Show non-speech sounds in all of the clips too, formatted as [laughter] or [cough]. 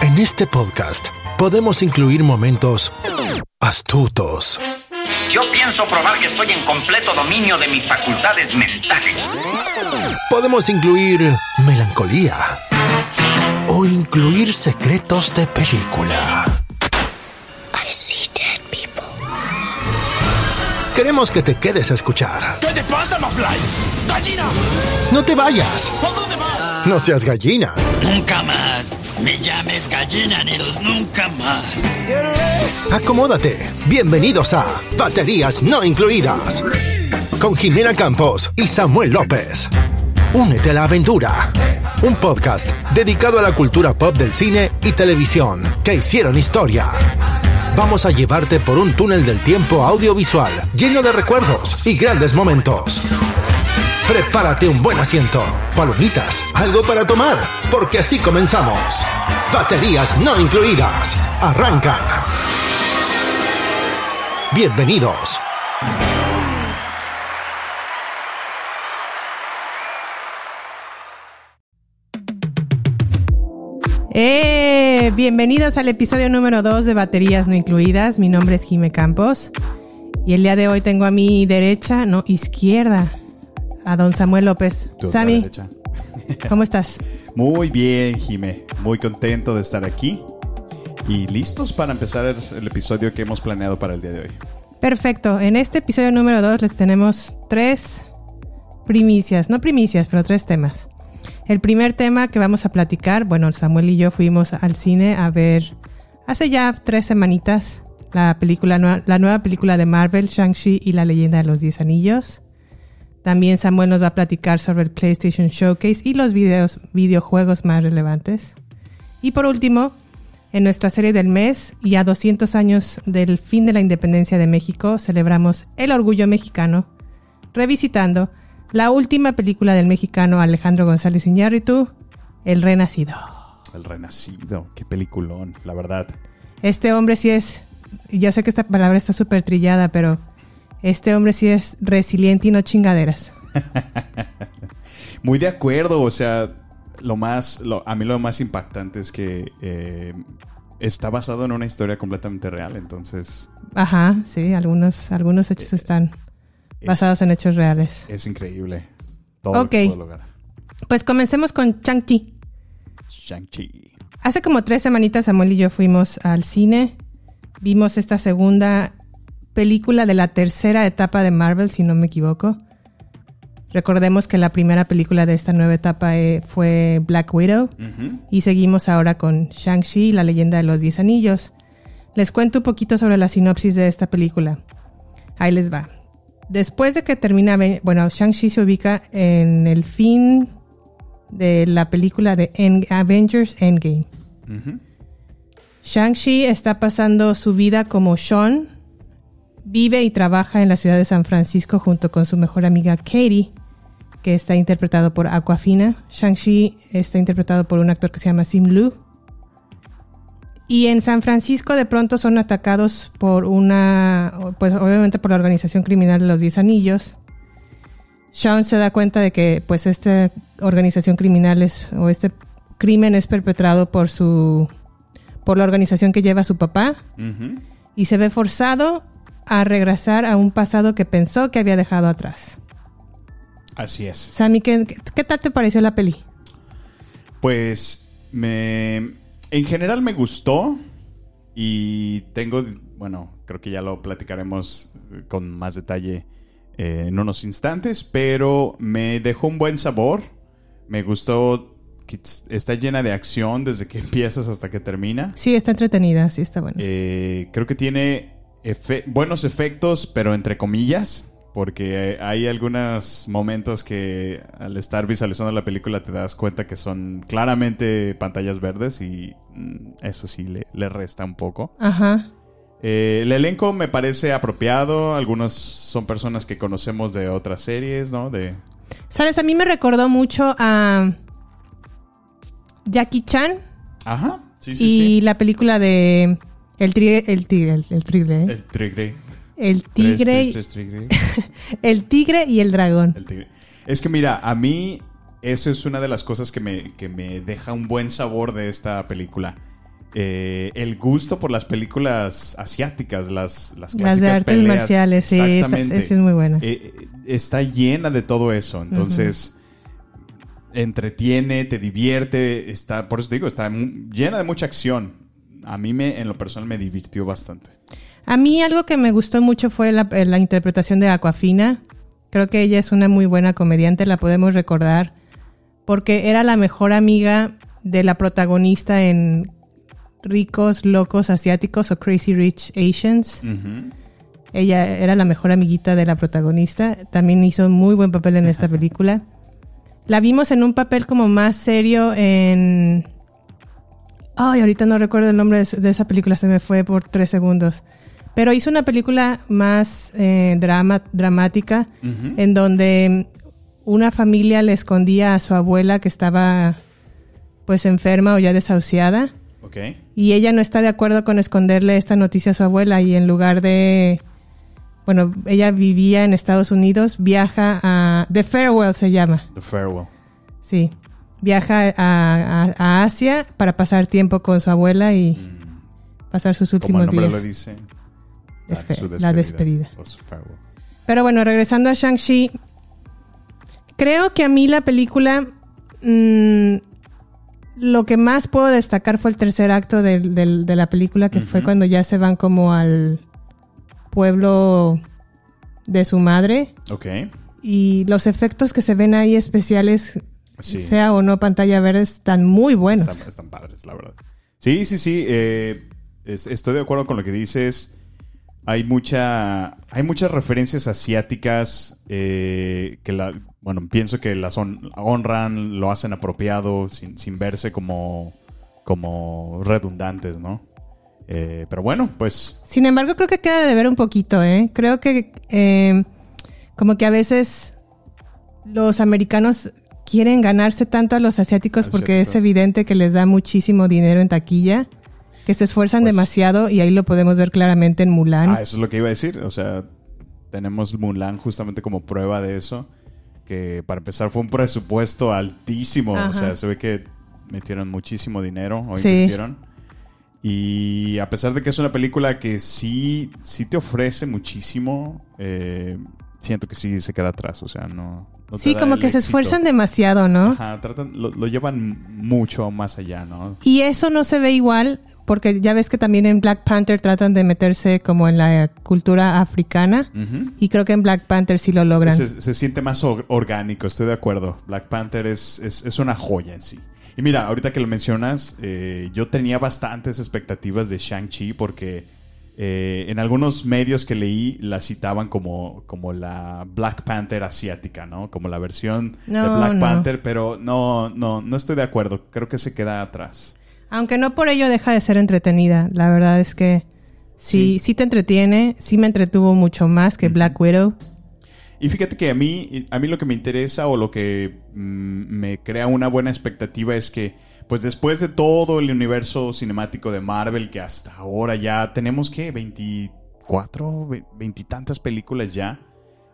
En este podcast podemos incluir momentos astutos, Yo pienso probar que estoy en completo dominio de mis facultades mentales. podemos incluir melancolía o incluir secretos de película. I see dead people. Queremos que te quedes a escuchar. ¿Qué te pasa, Mafly? ¡Gallina! No te vayas. ¿A dónde vas? No seas gallina. Nunca más. Me llames gallina, Neros, nunca más. Acomódate. Bienvenidos a Baterías No Incluidas. Con Jimena Campos y Samuel López. Únete a la aventura. Un podcast dedicado a la cultura pop del cine y televisión que hicieron historia. Vamos a llevarte por un túnel del tiempo audiovisual lleno de recuerdos y grandes momentos. Prepárate un buen asiento, palomitas, algo para tomar, porque así comenzamos. Baterías no incluidas. Arranca. Bienvenidos. ¡Eh! Bienvenidos al episodio número 2 de Baterías No Incluidas. Mi nombre es Jime Campos. Y el día de hoy tengo a mi derecha, no, izquierda, a don Samuel López. Sammy. [laughs] ¿cómo estás? Muy bien, Jime. Muy contento de estar aquí. Y listos para empezar el, el episodio que hemos planeado para el día de hoy. Perfecto. En este episodio número 2 les tenemos tres primicias, no primicias, pero tres temas. El primer tema que vamos a platicar, bueno, Samuel y yo fuimos al cine a ver hace ya tres semanitas la película, la nueva película de Marvel, Shang-Chi y la leyenda de los Diez Anillos. También Samuel nos va a platicar sobre el PlayStation Showcase y los videos, videojuegos más relevantes. Y por último, en nuestra serie del mes y a 200 años del fin de la independencia de México, celebramos el orgullo mexicano, revisitando la última película del mexicano Alejandro González Iñárritu, El Renacido. El Renacido. Qué peliculón, la verdad. Este hombre sí es, yo sé que esta palabra está súper trillada, pero este hombre sí es resiliente y no chingaderas. [laughs] Muy de acuerdo, o sea, lo más, lo- a mí lo más impactante es que eh, está basado en una historia completamente real, entonces Ajá, sí, algunos, algunos hechos están es, basados en hechos reales. es increíble. Todo Ok. lo que puedo lograr. Pues comencemos con Chang-Chi. Shang-Chi. Hace como tres semanitas Samuel y yo fuimos al cine. Vimos esta segunda película de la tercera etapa de Marvel, si no me equivoco. Recordemos que la primera película de esta nueva etapa eh, fue Black Widow. Y seguimos ahora con Shang-Chi, la leyenda de los Diez Anillos. Les cuento un poquito sobre la sinopsis de esta película. Ahí les va. Después de que termina, bueno, Shang-Chi se ubica en el fin de la película de End- Avengers Endgame. Shang-Chi está pasando su vida como Sean. Vive y trabaja en la ciudad de San Francisco junto con su mejor amiga Katie, que está interpretado por Aquafina. Shang-Chi está interpretado por un actor que se llama Sim Lu. Y en San Francisco de pronto son atacados por una, pues obviamente por la organización criminal de los Diez Anillos. Sean se da cuenta de que pues esta organización criminal es, o este crimen es perpetrado por su, por la organización que lleva a su papá y se ve forzado a regresar a un pasado que pensó que había dejado atrás. Así es. Sammy, ¿qué, qué- qué tal te pareció la peli? Pues me en general me gustó y tengo, bueno, creo que ya lo platicaremos con más detalle eh, en unos instantes, pero me dejó un buen sabor. Me gustó que está llena de acción desde que [laughs] empiezas hasta que termina. Sí, está entretenida, sí está buena. Eh, creo que tiene efe- buenos efectos, pero entre comillas, porque eh, hay algunos momentos que al estar visualizando la película te das cuenta que son claramente pantallas verdes y mm, eso sí le, le resta un poco. Ajá. Eh, el elenco me parece apropiado, algunos son personas que conocemos de otras series, ¿no? De... Sabes, a mí me recordó mucho a Jackie Chan Ajá, sí, sí, y sí. la película de El Tigre, el Tigre, el, Tigre, ¿eh? El tigre. El Tigre, tres, tres, tigre. [laughs] el Tigre y el Dragón. El tigre. Es que mira, a mí eso es una de las cosas que me, que me deja un buen sabor de esta película. Eh, el gusto por las películas asiáticas, las, las clásicas Las de artes peleas. marciales, sí, esta- es muy buena. Eh, eh, está llena de todo eso. Entonces, entretiene, te divierte. Está, por eso te digo, está llena de mucha acción. A mí, me, en lo personal, me divirtió bastante. A mí algo que me gustó mucho fue la, eh, la interpretación de Aquafina. Creo que ella es una muy buena comediante, la podemos recordar, porque era la mejor amiga de la protagonista en Ricos, Locos, Asiáticos o Crazy Rich Asians. Ella era la mejor amiguita de la protagonista. También hizo muy buen papel en esta película. La vimos en un papel como más serio en... Ay, ahorita no recuerdo el nombre de, de esa película, se me fue por tres segundos. Pero hizo una película más eh, drama, dramática, en donde una familia le escondía a su abuela que estaba pues enferma o ya desahuciada. ¿Ok? Y ella no está de acuerdo con esconderle esta noticia a su abuela y en lugar de... Bueno, ella vivía en Estados Unidos, viaja a... The Farewell se llama, The Farewell. sí. Viaja a, a- a Asia para pasar tiempo con su abuela y pasar sus Como el últimos nombre días. lo dice. De that's fe- su la despedida. O su farewell. Pero bueno, regresando a Shang-Chi, creo que a mí la película, mm, lo que más puedo destacar fue el tercer acto de la película, que fue cuando ya se van como al pueblo de su madre. Ok. Y los efectos que se ven ahí especiales, Sí. sea o no pantalla verde, están muy buenos. Están, están padres, la verdad. Sí, sí, sí. eh, es- estoy de acuerdo con lo que dices. Hay mucha. Hay muchas referencias asiáticas eh, que la. Bueno, pienso que las hon- honran, lo hacen apropiado, sin, sin verse como. como redundantes, ¿no? Eh, pero bueno, pues. Sin embargo, creo que queda de ver un poquito, ¿eh? Creo que eh, como que a veces los americanos quieren ganarse tanto a los asiáticos porque es evidente que les da muchísimo dinero en taquilla, que se esfuerzan Pues- demasiado y ahí lo podemos ver claramente en Mulan. Ah, eso es lo que iba a decir. O sea, tenemos Mulan justamente como prueba de eso. Que para empezar fue un presupuesto altísimo. Ajá. O sea, se ve que metieron muchísimo dinero o Sí. invirtieron. Y a pesar de que es una película que sí, sí te ofrece muchísimo, eh, siento que sí se queda atrás. O sea, no. no sí, como que se esfuerzan demasiado, ¿no? Ajá, tratan, lo, lo llevan mucho más allá, ¿no? Y eso no se ve igual porque ya ves que también en Black Panther tratan de meterse como en la cultura africana Ujú. y creo que en Black Panther sí lo logran. Se, se siente más or- orgánico, estoy de acuerdo. Black Panther es, es, es una joya en sí. Y mira, ahorita que lo mencionas, eh, yo tenía bastantes expectativas de Shang-Chi porque eh, en algunos medios que leí la citaban como, como la Black Panther asiática, ¿no? Como la versión de No, Black no. Panther, pero no, no, no estoy de acuerdo. Creo que se queda atrás. Aunque no por ello deja de ser entretenida. La verdad es que sí, sí, te entretiene. Sí me entretuvo mucho más que Black Widow. Y fíjate que a mí, a mí lo que me interesa o lo que mm, me crea una buena expectativa es que, pues después de todo el universo cinemático de Marvel, que hasta ahora ya tenemos que 24, ve- veintitantas películas ya.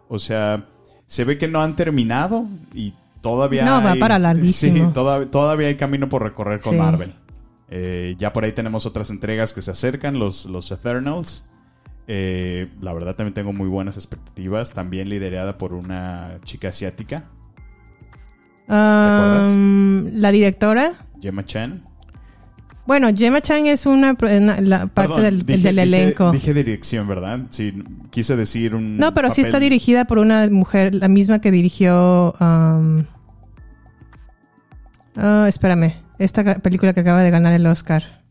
O sea, se ve que no han terminado y todavía. No, va hay- para [laughs] larguísimo. Sí, toda- todavía hay camino por recorrer con Sí. Marvel. Eh, ya por ahí tenemos otras entregas que se acercan, los, los Eternals. Eh, la verdad también tengo muy buenas expectativas, también liderada por una chica asiática, acuerdas? Um, la directora. Gemma Chan. Bueno, Gemma Chan es una, una- la parte Perdón, del, dije- del dije- elenco. Dije, dirección, ¿verdad? Sí, quise decir un. no, pero sí está dirigida por una mujer, la misma que dirigió. um, ah, espérame, esta película que acaba de ganar el Oscar.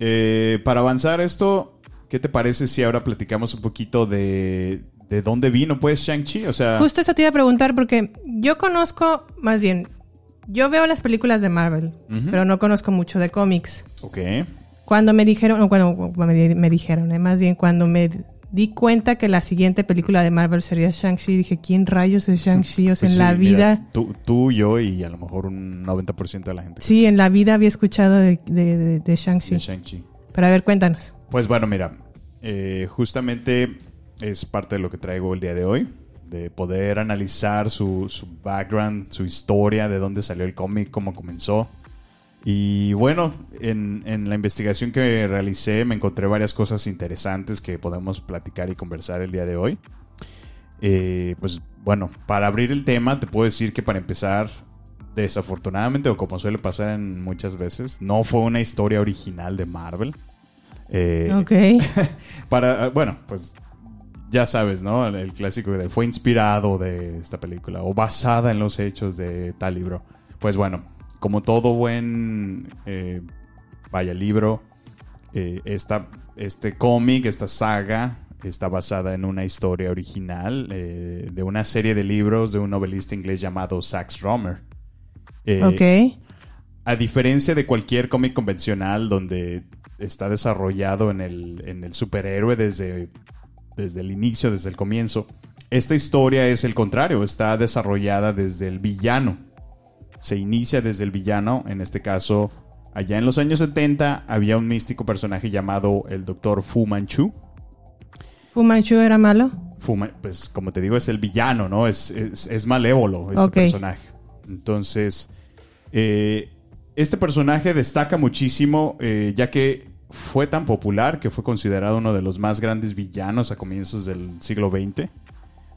Eh, para avanzar esto, ¿qué te parece si ahora platicamos un poquito de, de dónde vino, pues, Shang-Chi? O sea, Justo eso te iba a preguntar porque yo conozco, más bien, yo veo las películas de Marvel, pero no conozco mucho de cómics. ok. Cuando me dijeron, bueno, me, me dijeron, eh, más bien cuando me di cuenta que la siguiente película de Marvel sería Shang-Chi, dije, ¿quién rayos es Shang-Chi? O sea, Pues en sí, la mira, vida, tú, tú, yo y a lo mejor un 90% de la gente. sí, en la vida había escuchado de, de, de- de Shang-Chi. de Shang-Chi. Pero a ver, cuéntanos. Pues bueno, mira, eh, justamente es parte de lo que traigo el día de hoy. de poder analizar su, su background, su historia, de dónde salió el cómic, cómo comenzó. Y bueno, en, en la investigación que realicé me encontré varias cosas interesantes que podemos platicar y conversar el día de hoy. Eh, pues bueno, para abrir el tema te puedo decir que para empezar, desafortunadamente o como suele pasar en muchas veces, no fue una historia original de Marvel. Eh, Ok. [laughs] para, bueno, pues ya sabes, ¿no? El, el clásico de fue inspirado de esta película o basada en los hechos de tal libro. Pues bueno, como todo buen, eh, vaya, libro, eh, esta, este cómic, esta saga, está basada en una historia original eh, de una serie de libros de un novelista inglés llamado Sax Romer. Ok. a diferencia de cualquier cómic convencional donde está desarrollado en el, en el superhéroe desde, desde el inicio, desde el comienzo, esta historia es el contrario, está desarrollada desde el villano. Se inicia desde el villano, en este caso, allá en los años 70 había un místico personaje llamado el Dr. Fu Manchu. ¿Fu Manchu era malo? Fu pues como te digo, es el villano, ¿no? Es, es, es malévolo este personaje. Entonces, eh, este personaje destaca muchísimo, eh, ya que fue tan popular que fue considerado uno de los más grandes villanos a comienzos del siglo XX.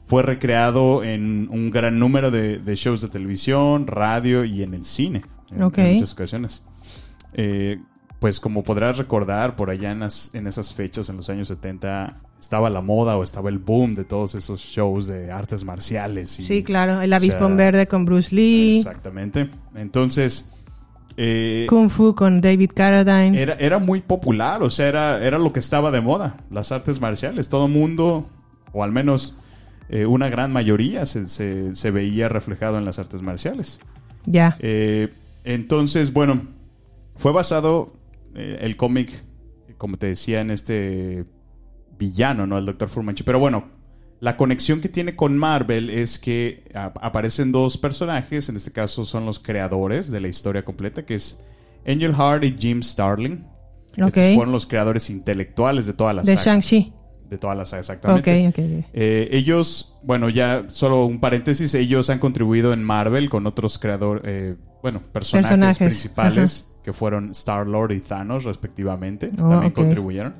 Fue recreado en un gran número de, de shows de televisión, radio y en el cine. En, Ok. en muchas ocasiones. Eh, pues como podrás recordar, por allá en, las- en esas fechas, en los años 70, estaba la moda o estaba el boom de todos esos shows de artes marciales. y- Sí, claro. El avispón sea, verde con Bruce Lee. Exactamente. Entonces, eh, Kung Fu con David Carradine. era, era muy popular, o sea, era, era lo que estaba de moda, las artes marciales. Todo mundo, o al menos eh, una gran mayoría, se, se- se veía reflejado en las artes marciales. Ya. Eh, entonces, bueno, fue basado eh, el cómic, como te decía, en este villano, ¿no? El Dr. Furmanchi. Pero bueno, la conexión que tiene con Marvel es que aparecen dos personajes, en este caso son los creadores de la historia completa, que es Angel Heart y Jim Starling. Ok. Estos fueron los creadores intelectuales de toda la De. Shang-Chi. De toda la saga, exactamente. ok. ok. Eh, ellos, bueno, ya solo un paréntesis, ellos han contribuido en Marvel con otros creadores, bueno, personajes, Personajes, principales que fueron Star-Lord y Thanos respectivamente, Oh, también contribuyeron.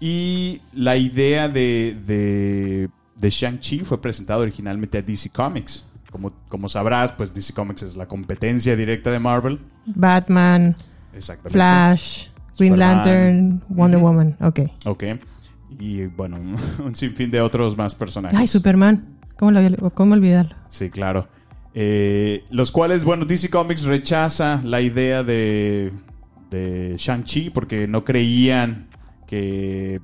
Y la idea de, de, de Shang-Chi fue presentada originalmente a DC Comics. Como, como sabrás, pues DC Comics es la competencia directa de Marvel. Batman. Flash, Green Superman. Lantern, Wonder. Woman. Ok. Ok. Y bueno, [laughs] un sinfín de otros más personajes. Ay, Superman. ¿Cómo, lo había- cómo olvidarlo? Sí, claro. Eh, los cuales, bueno, DC Comics rechaza la idea de, de Shang-Chi porque no creían que,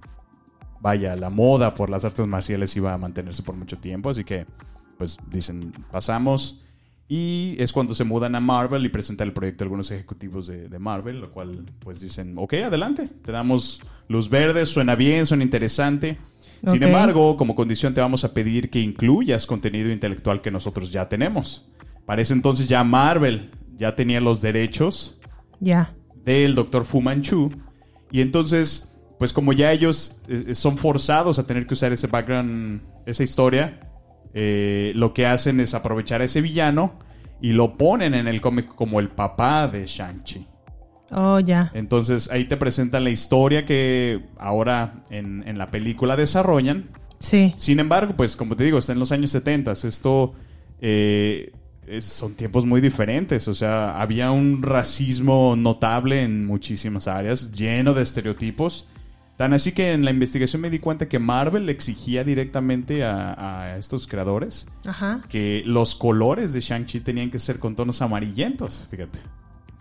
vaya, la moda por las artes marciales iba a mantenerse por mucho tiempo. Así que, pues dicen, pasamos. Y es cuando se mudan a Marvel y presentan el proyecto a algunos ejecutivos de, de Marvel, lo cual, pues dicen, ok, adelante, te damos luz verde, suena bien, suena interesante. Sin embargo, como condición te vamos a pedir que incluyas contenido intelectual que nosotros ya tenemos. Para ese entonces ya Marvel ya tenía los derechos del Dr. Fu Manchu. Y entonces, pues como ya ellos eh, son forzados a tener que usar ese background, esa historia, eh, lo que hacen es aprovechar a ese villano y lo ponen en el cómic como el papá de Shang-Chi. Oh, ya. Entonces ahí te presentan la historia que ahora en, en la película desarrollan. Sí. Sin embargo, pues como te digo, está en los años 70. Esto eh, es- son tiempos muy diferentes. O sea, había un racismo notable en muchísimas áreas, lleno de estereotipos. Tan así que en la investigación me di cuenta que Marvel le exigía directamente a, a estos creadores Ajá. que los colores de Shang-Chi tenían que ser con tonos amarillentos, fíjate.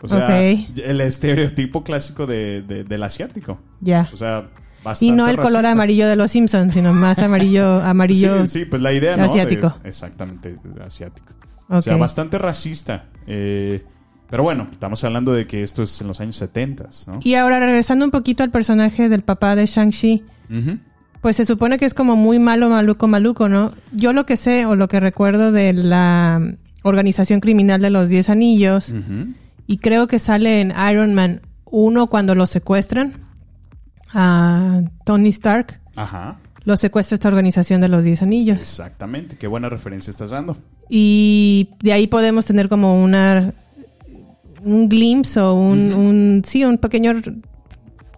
O sea, el estereotipo clásico de- de- del asiático. Ya. O sea, Y bastante no el color amarillo de los Simpsons, sino más amarillo, [laughs] amarillo. Sí, sí, pues la idea, ¿no? asiático. De- exactamente, asiático. O sea, bastante racista. Eh, pero bueno, estamos hablando de que esto es en los años 70, ¿no? Y ahora regresando un poquito al personaje del papá de Shang-Chi, Ujú. pues se supone que es como muy malo, maluco, maluco, ¿no? Yo lo que sé o lo que recuerdo de la organización criminal de los Diez Anillos, y creo que sale en Iron Man 1 cuando lo secuestran a Tony Stark. Ajá. lo secuestra esta organización de los Diez Anillos. Exactamente, qué buena referencia estás dando. Y de ahí podemos tener como una un glimpse o un, un sí, un pequeño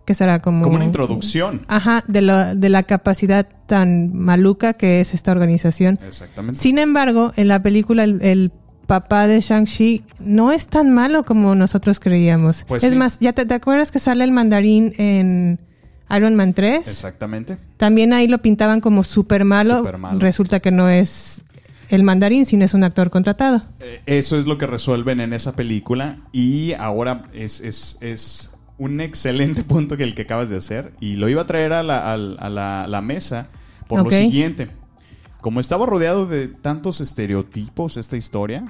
que será como Como una introducción. Ajá, de la, de la capacidad tan maluca que es esta organización. Exactamente. Sin embargo, en la película el, el papá de Shang-Chi no es tan malo como nosotros creíamos. Pues es sí. más, ¿ya te, te acuerdas que sale el mandarín en Iron Man 3? Exactamente. También ahí lo pintaban como súper malo. Supermalo. Resulta que no es el mandarín, sino es un actor contratado. Eh, Eso es lo que resuelven en esa película y ahora es, es, es un excelente [laughs] punto que el que acabas de hacer y lo iba a traer a la, a la- la mesa por lo siguiente. Como estaba rodeado de tantos estereotipos esta historia,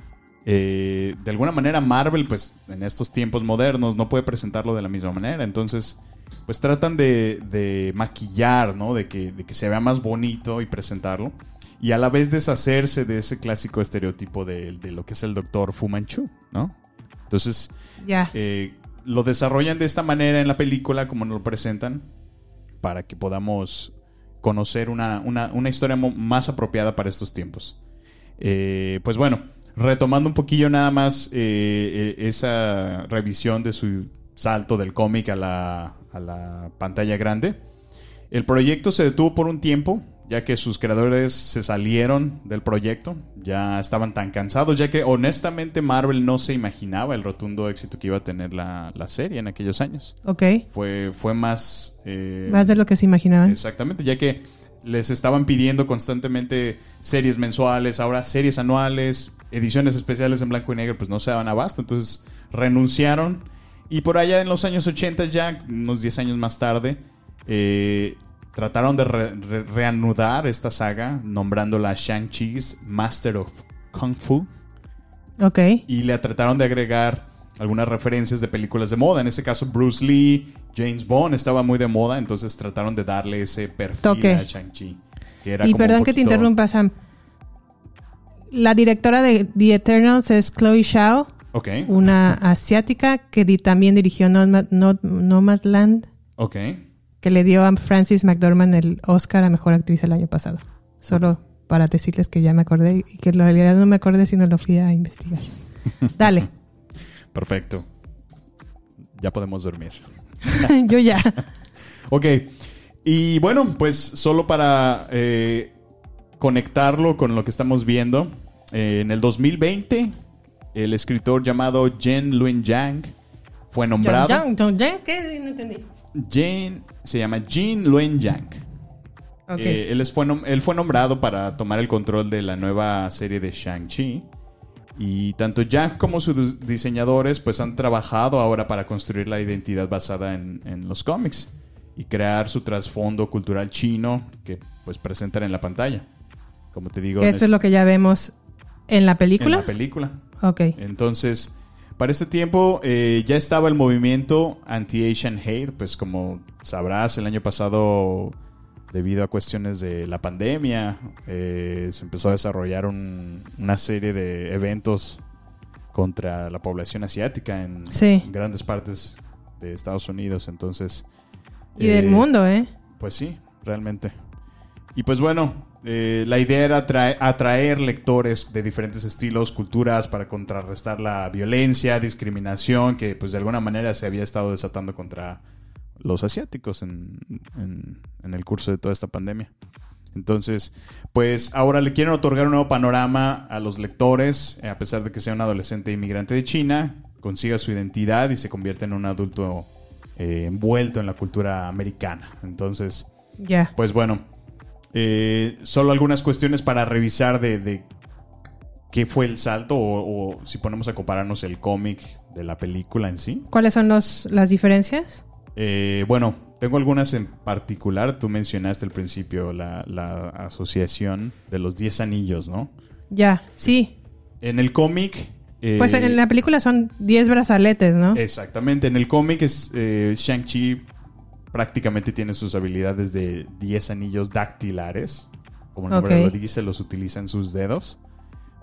eh, de alguna manera Marvel, pues en estos tiempos modernos, no puede presentarlo de la misma manera. Entonces, pues tratan de, de maquillar, ¿no? De que, de que se vea más bonito y presentarlo. Y a la vez deshacerse de ese clásico estereotipo de, de lo que es el doctor Fu Manchu, ¿no? Entonces, Ya. eh, lo desarrollan de esta manera en la película, como nos lo presentan, para que podamos conocer una, una- una historia más apropiada para estos tiempos. Eh, pues bueno, retomando un poquillo nada más eh, eh, esa revisión de su salto del cómic a la, a la pantalla grande. El proyecto se detuvo por un tiempo, ya que sus creadores se salieron del proyecto, ya estaban tan cansados, ya que honestamente Marvel no se imaginaba el rotundo éxito que iba a tener la, la serie en aquellos años. Ok. Fue, fue más... eh, Más de lo que se imaginaban. Exactamente, ya que les estaban pidiendo constantemente series mensuales, ahora series anuales, ediciones especiales en blanco y negro, pues no se daban abasto, entonces renunciaron y por allá en los años 80 ya, unos 10 años más tarde, eh, trataron de re- re- reanudar esta saga nombrándola Shang-Chi's Master of Kung Fu Ok. y le trataron de agregar algunas referencias de películas de moda. En ese caso, Bruce Lee, James Bond estaba muy de moda, entonces trataron de darle ese perfil Toque. a Shang-Chi. Y perdón que te interrumpa, Sam. La directora de The Eternals es Chloe Shao, Ok, una asiática que di- también dirigió Nomad- Nomadland, ok. Que le dio a Francis McDormand el Oscar a Mejor Actriz el año pasado. Solo para decirles que ya me acordé y que en realidad no me acordé sino lo fui a investigar. [laughs] Dale, Perfecto. Ya podemos dormir. [laughs] yo ya. [laughs] Ok. Y bueno, pues solo para eh, conectarlo con lo que estamos viendo. eh, en el 2020, el escritor llamado Jen Luen Yang fue nombrado. John, John, ¿Qué? No entendí. Jane se llama Jin Luen Yang. Ok. Eh, él, es- fue nom- él fue nombrado para tomar el control de la nueva serie de Shang-Chi. Y tanto Yang como sus dis- diseñadores pues han trabajado ahora para construir la identidad basada en, en los cómics y crear su trasfondo cultural chino que pues presentan en la pantalla. Como te digo, en esto es lo que ya vemos en la en película. la película. ok. Entonces, para este tiempo eh, ya estaba el movimiento anti-Asian hate, pues como sabrás, el año pasado, debido a cuestiones de la pandemia, eh, se empezó a desarrollar un- una serie de eventos contra la población asiática en Sí. grandes partes de Estados Unidos. Entonces, Y del eh, mundo, ¿eh? pues sí, realmente. Y pues bueno, eh, la idea era atraer, atraer lectores de diferentes estilos, culturas, para contrarrestar la violencia, discriminación que pues de alguna manera se había estado desatando contra los asiáticos en, en- en el curso de toda esta pandemia. Entonces, pues ahora le quieren otorgar un nuevo panorama a los lectores, eh, a pesar de que sea un adolescente inmigrante de China, consiga su identidad y se convierte en un adulto eh, envuelto en la cultura americana. Entonces, Ya. pues bueno, eh, solo algunas cuestiones para revisar de, de qué fue el salto o, o si ponemos a compararnos el cómic de la película en sí. ¿Cuáles son los, las diferencias? Eh, bueno, tengo algunas en particular. Tú mencionaste al principio la, la asociación de los 10 anillos, ¿no? Ya, sí. En el cómic... eh, Pues en la película son 10 brazaletes, ¿no? Exactamente, en el cómic es eh, Shang-Chi prácticamente tiene sus habilidades de 10 anillos dactilares. Como el nombre lo dice, los utiliza en sus dedos.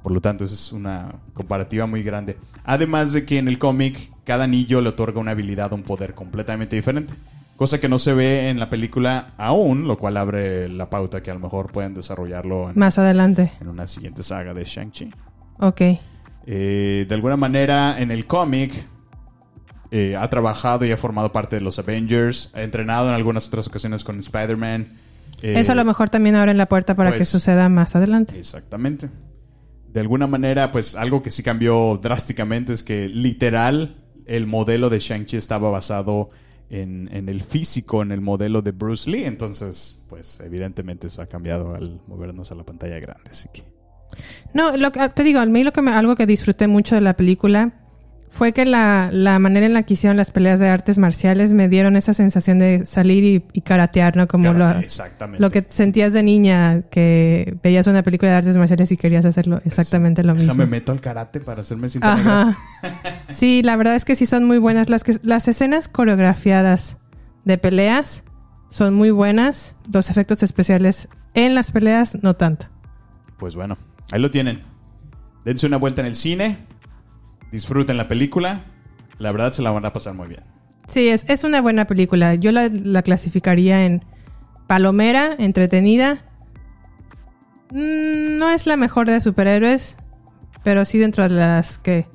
Por lo tanto, esa es una comparativa muy grande. Además de que en el cómic cada anillo le otorga una habilidad o un poder completamente diferente. Cosa que no se ve en la película aún, lo cual abre la pauta que a lo mejor pueden desarrollarlo en, Más adelante. en una siguiente saga de Shang-Chi. Ok. Eh, de alguna manera, en el cómic, eh, ha trabajado y ha formado parte de los Avengers. Ha entrenado en algunas otras ocasiones con Spider-Man. Eh, Eso a lo mejor también abre la puerta para pues- que suceda más adelante. Exactamente. De alguna manera, pues algo que sí cambió drásticamente es que literal el modelo de Shang-Chi estaba basado en, en el físico, en el modelo de Bruce Lee. Entonces, pues evidentemente eso ha cambiado al movernos a la pantalla grande. Así que... No, lo que, te digo, a mí lo que me- algo que disfruté mucho de la película fue que la, la manera en la que hicieron las peleas de artes marciales me dieron esa sensación de salir y, y karatear, ¿no? Como lo, Exactamente. lo que sentías de niña, que veías una película de artes marciales y querías hacerlo exactamente lo mismo. Déjame meto al karate para hacerme. Ajá. [laughs] Sí, la verdad es que sí son muy buenas. Las, que, las escenas coreografiadas de peleas son muy buenas. Los efectos especiales en las peleas no tanto. Pues bueno, ahí lo tienen. Dense una vuelta en el cine. Disfruten la película. La verdad se la van a pasar muy bien. Sí, es, es una buena película. Yo la, la clasificaría en palomera, entretenida. Mm, No es la mejor de superhéroes, pero sí dentro de las que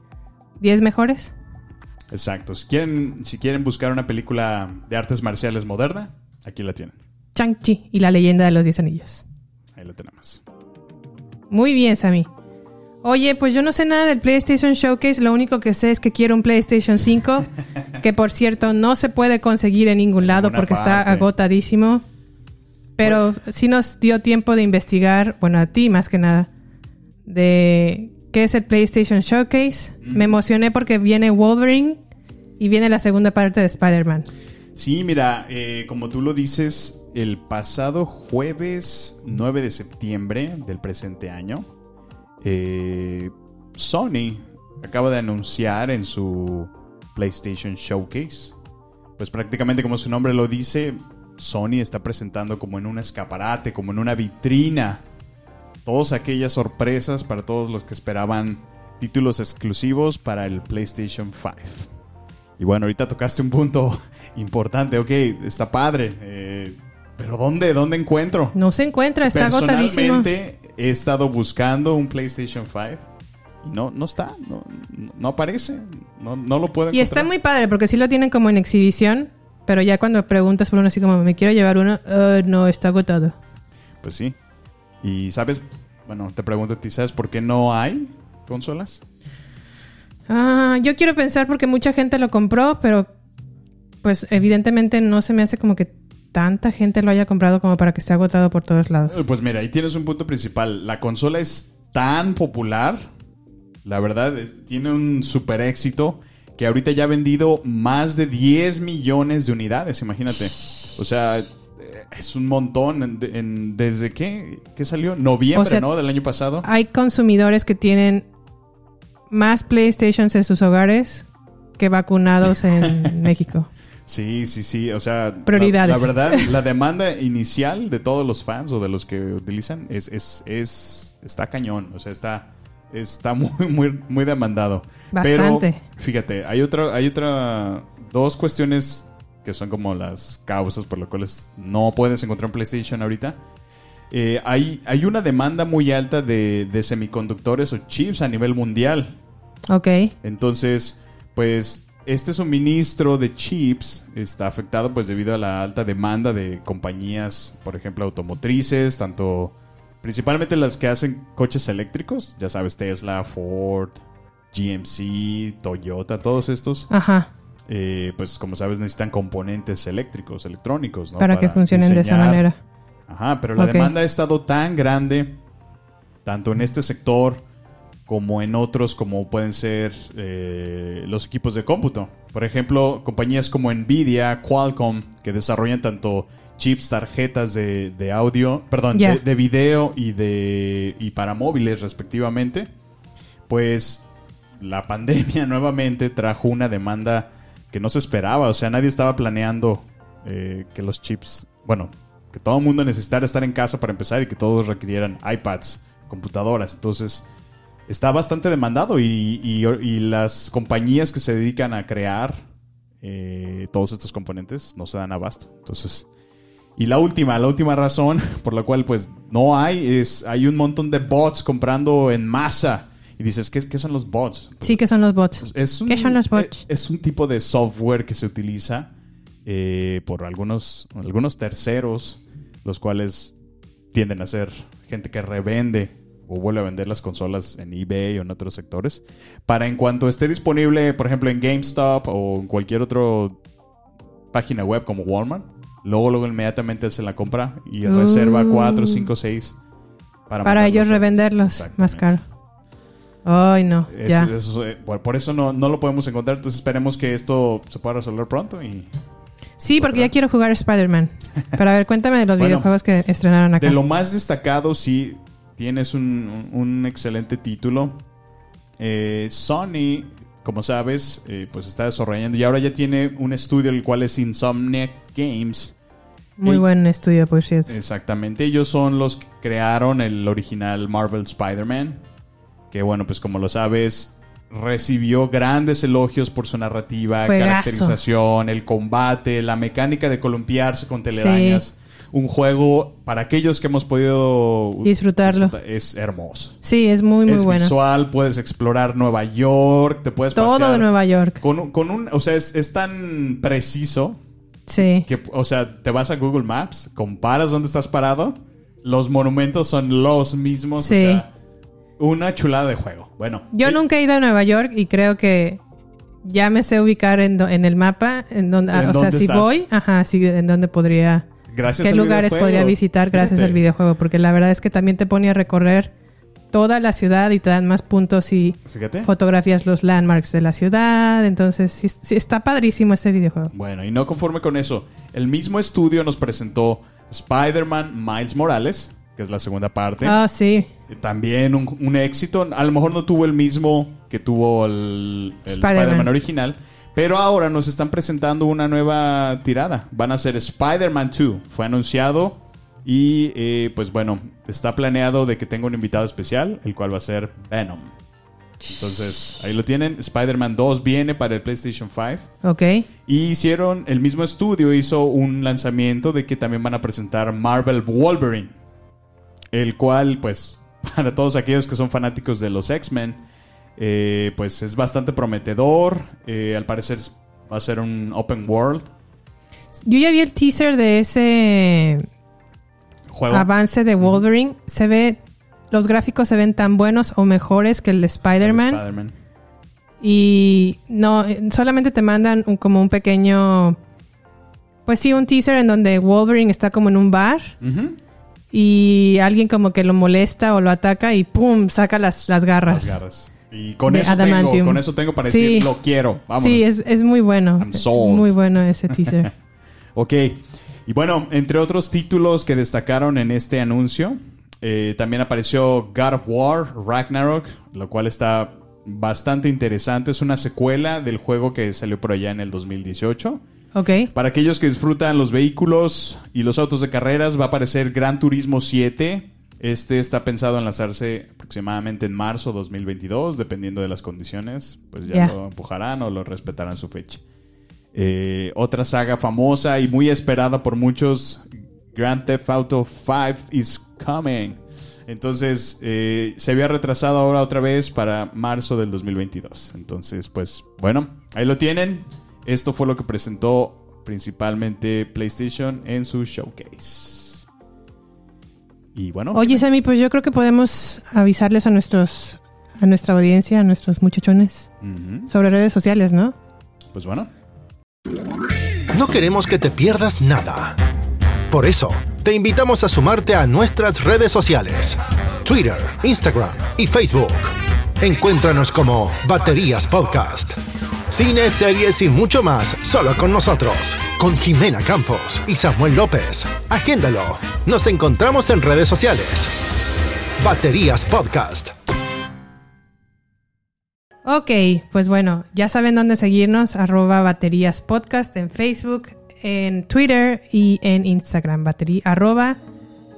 10 mejores. Exacto. Si quieren, si quieren buscar una película de artes marciales moderna, aquí la tienen. Chang-Chi y la leyenda de los 10 anillos. Ahí la tenemos. Muy bien, Sammy. Oye, pues yo no sé nada del PlayStation Showcase, lo único que sé es que quiero un PlayStation 5, [laughs] que por cierto no se puede conseguir en ningún lado porque está agotadísimo. Pero sí nos dio tiempo de investigar, bueno, a ti más que nada, de qué es el PlayStation Showcase. Me emocioné porque viene Wolverine y viene la segunda parte de Spider-Man. Sí, mira, eh, como tú lo dices, el pasado jueves 9 de septiembre del presente año, eh, Sony acaba de anunciar en su PlayStation Showcase, pues prácticamente como su nombre lo dice, Sony está presentando como en un escaparate, como en una vitrina, todas aquellas sorpresas para todos los que esperaban títulos exclusivos para el PlayStation 5. Y bueno, ahorita tocaste un punto [laughs] importante. Ok, está padre. eh, pero ¿dónde? ¿Dónde encuentro? No se encuentra, está agotadísimo. He estado buscando un PlayStation 5 y no, no está, no, no- aparece, no, no lo puedo Y está muy padre porque sí lo tienen como en exhibición, pero ya cuando preguntas por uno así como me quiero llevar uno, "Ah, no, está agotado. Pues sí. Y sabes, bueno, te pregunto a ti, ¿sabes por qué no hay consolas? Ah, yo quiero pensar porque mucha gente lo compró, pero pues evidentemente no se me hace como que tanta gente lo haya comprado como para que esté agotado por todos lados. Pues mira, ahí tienes un punto principal. La consola es tan popular, la verdad, es- tiene un super éxito que ahorita ya ha vendido más de 10 millones de unidades, imagínate. O sea, es un montón. En- en- ¿Desde qué? ¿Qué salió? Noviembre, O sea, ¿no? Del año pasado. Hay consumidores que tienen más PlayStations en sus hogares que vacunados en [laughs] México. Sí, sí, sí. O sea, la- Prioridades. La, verdad, la demanda inicial de todos los fans o de los que utilizan es, es, es está cañón. O sea, está, está muy, [laughs] muy, muy demandado. Bastante. Pero, fíjate, hay otra, hay otra, dos cuestiones que son como las causas por las cuales no puedes encontrar un PlayStation ahorita. Eh, hay, hay una demanda muy alta de, de semiconductores o chips a nivel mundial. Ok. Entonces, pues este suministro de chips está afectado pues debido a la alta demanda de compañías, por ejemplo, automotrices, tanto principalmente las que hacen coches eléctricos, ya sabes, Tesla, Ford, GMC, Toyota, todos estos, Ajá. eh, pues como sabes necesitan componentes eléctricos, electrónicos, ¿no? para, que funcionen de esa manera. Ajá, pero la demanda ha estado tan grande, tanto en este sector como en otros, como pueden ser eh, los equipos de cómputo. Por ejemplo, compañías como Nvidia, Qualcomm, que desarrollan tanto chips, tarjetas de, de audio, perdón, de video y, de, y para móviles respectivamente, pues la pandemia [laughs] nuevamente trajo una demanda que no se esperaba. O sea, nadie estaba planeando eh, que los chips, bueno, que todo el mundo necesitara estar en casa para empezar y que todos requirieran iPads, computadoras. Entonces, está bastante demandado y, y- y las compañías que se dedican a crear eh, todos estos componentes no se dan abasto. Entonces, y la última, la última razón [laughs] por la cual pues no hay es hay un montón de bots comprando en masa. Y dices, ¿qué, qué son los bots? Sí, que son los bots. Es un, ¿Qué son los bots? Es, es un tipo de software que se utiliza eh, por algunos, algunos terceros, los cuales tienden a ser gente que revende o vuelve a vender las consolas en eBay o en otros sectores. Para en cuanto esté disponible, por ejemplo, en GameStop o en cualquier otra página web como Walmart, luego, luego inmediatamente hace la compra y reserva 4, 5, 6 para, Para ellos revenderlos más caro. Ay, no, Es- ya. eh, por, por eso no, no lo podemos encontrar. Entonces esperemos que esto se pueda resolver pronto. Y Sí, porque ya quiero jugar Spider-Man. Pero a ver, cuéntame de los [laughs] Bueno, videojuegos que estrenaron acá. de lo más destacado, sí, tienes un, un- excelente título. Eh, Sony, como sabes, eh, pues está desarrollando y ahora ya tiene un estudio el cual es Insomniac Games. Muy Ey. buen estudio, por cierto. Exactamente, ellos son los que crearon el original Marvel Spider-Man. Que bueno, pues como lo sabes, recibió grandes elogios por su narrativa, Juegazo. caracterización, el combate, la mecánica de columpiarse con telarañas. Un juego para aquellos que hemos podido Disfrutarlo. disfrutar, es hermoso. Sí, es muy, muy es bueno. visual, puedes explorar Nueva York, te puedes Todo pasear de Nueva York. Con, con un, o sea, es, es tan preciso Sí. que, o sea, te vas a Google Maps, comparas dónde estás parado, los monumentos son los mismos, Sí. o sea, una chulada de juego. Bueno, Yo eh, nunca he ido a Nueva York y creo que ya me sé ubicar en, do- en el mapa, en donde, ¿En o sea, si estás? voy, ajá, sí, en donde podría, gracias qué al lugares videojuego. podría visitar gracias Fíjate. al videojuego, porque la verdad es que también te pone a recorrer toda la ciudad y te dan más puntos y Fíjate. fotografías los landmarks de la ciudad, entonces sí, sí, está padrísimo ese videojuego. Bueno, y no conforme con eso, el mismo estudio nos presentó Spider-Man Miles Morales, que es la segunda parte. Ah, sí, También un, un éxito. A lo mejor no tuvo el mismo que tuvo el, el Spider-Man. Spider-Man original. Pero ahora nos están presentando una nueva tirada. Van a ser Spider-Man 2. Fue anunciado. Y eh, pues bueno, está planeado de que tenga un invitado especial, el cual va a ser Venom. Entonces, ahí lo tienen. Spider-Man 2 viene para el PlayStation 5. ok. Y hicieron, el mismo estudio hizo un lanzamiento de que también van a presentar Marvel Wolverine. El cual, pues, [laughs] para todos aquellos que son fanáticos de los X-Men, eh, pues es bastante prometedor. Eh, al parecer va a ser un open world Yo ya vi el teaser de ese juego. avance de Wolverine. Se ve, los gráficos se ven tan buenos o mejores que el de Spider-Man. Y no, eh, solamente te mandan un- como un pequeño. Pues sí, un teaser en donde Wolverine está como en un bar y alguien como que lo molesta o lo ataca y ¡pum! saca las, las garras. Las garras. Y con De eso, tengo, con eso tengo para Sí. decir, lo quiero. Vámonos. Sí, es, es muy bueno. I'm sold. Muy bueno ese teaser. [laughs] Ok. Y bueno, entre otros títulos que destacaron en este anuncio, eh, también apareció God of War Ragnarok, lo cual está bastante interesante. Es una secuela del juego que salió por allá en el 2018. ok. Para aquellos que disfrutan los vehículos y los autos de carreras, va a aparecer Gran Turismo 7. Este está pensado en lanzarse aproximadamente en marzo 2022, dependiendo de las condiciones. Pues ya lo empujarán o lo respetarán su fecha. Eh, otra saga famosa y muy esperada por muchos, Grand Theft Auto 5 is coming. Entonces, eh, se había retrasado ahora otra vez para marzo del 2022. Entonces, pues, bueno, ahí lo tienen. Esto fue lo que presentó principalmente PlayStation en su showcase. Y bueno, Oye, Sammy, pues yo creo que podemos avisarles a nuestros a nuestra audiencia, a nuestros muchachones sobre redes sociales, ¿no? pues bueno. No queremos que te pierdas nada. Por eso, te invitamos a sumarte a nuestras redes sociales. Twitter, Instagram y Facebook. Encuéntranos como Baterías Podcast. Cine, series y mucho más solo con nosotros. Con Jimena Campos y Samuel López. Agéndalo. Nos encontramos en redes sociales. Baterías Podcast. Ok, pues bueno, ya saben dónde seguirnos, arroba baterías podcast en Facebook, en Twitter y en Instagram, batería, arroba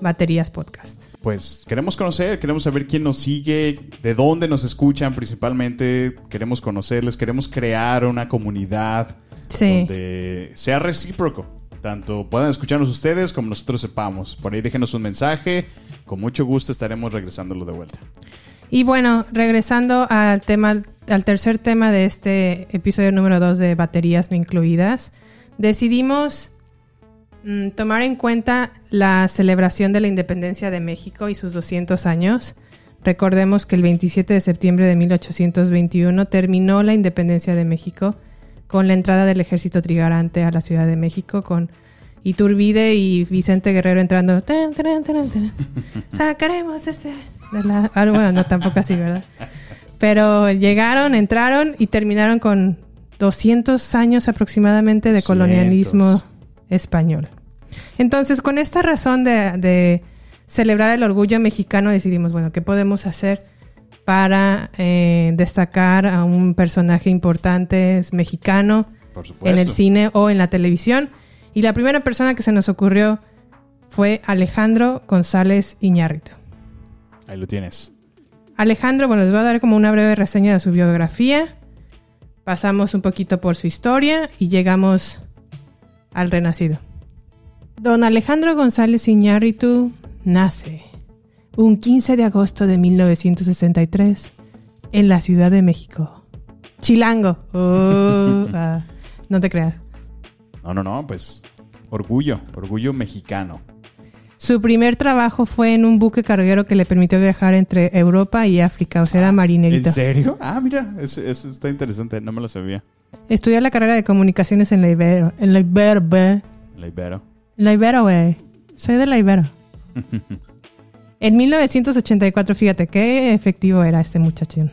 baterías podcast. Pues queremos conocer, queremos saber quién nos sigue, de dónde nos escuchan principalmente, queremos conocerles, queremos crear una comunidad Sí. donde sea recíproco. Tanto puedan escucharnos ustedes como nosotros sepamos. Por ahí déjenos un mensaje. Con mucho gusto estaremos regresándolo de vuelta. Y bueno, regresando al tema, al tercer tema de este episodio número 2 de baterías no incluidas, decidimos mm, tomar en cuenta la celebración de la independencia de México y sus 200 años. Recordemos que el 27 de septiembre de 1821 terminó la independencia de México con la entrada del ejército trigarante a la Ciudad de México, con Iturbide y Vicente Guerrero entrando. tan, tan, tan, tan, [laughs] Sacaremos ese. de la- ah, bueno, no tampoco así, ¿verdad? Pero llegaron, entraron y terminaron con 200 años aproximadamente de colonialismo Cientos. Español. Entonces, con esta razón de, de celebrar el orgullo mexicano, decidimos, bueno, ¿qué podemos hacer para eh, destacar a un personaje importante es mexicano en el cine o en la televisión? Y la primera persona que se nos ocurrió fue Alejandro González Iñárritu. Ahí lo tienes. Alejandro, bueno, les voy a dar como una breve reseña de su biografía. Pasamos un poquito por su historia y llegamos al renacido. Don Alejandro González Iñárritu nace un 15 de agosto de 1963 en la Ciudad de México. Chilango. Oh, [laughs] ah, no te creas. No, no, no, pues orgullo, orgullo mexicano. Su primer trabajo fue en un buque carguero que le permitió viajar entre Europa y África, o sea, era marinerito. ¿En serio? Ah, mira, eso, eso está interesante, no me lo sabía. Estudió la carrera de comunicaciones en la Ibero. En la Ibero, güey. La Ibero. La Ibero, güey. Soy de la Ibero. [laughs] en 1984, fíjate qué efectivo era este muchachón.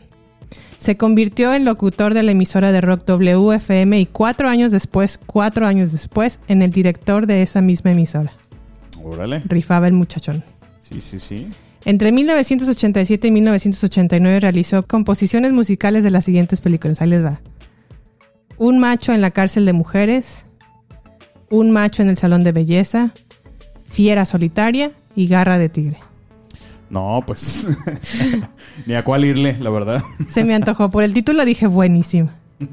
Se convirtió en locutor de la emisora de rock WFM y cuatro años después, cuatro años después, en el director de esa misma emisora. Órale. Rifaba el muchachón. Sí, sí, sí. Entre 1987 y 1989 realizó composiciones musicales de las siguientes películas. Ahí les va. Un macho en la cárcel de mujeres, Un macho en el salón de belleza, Fiera solitaria y Garra de tigre. No, pues [laughs] ni a cuál irle, la verdad. Se me antojó. Por el título dije buenísimo. [laughs]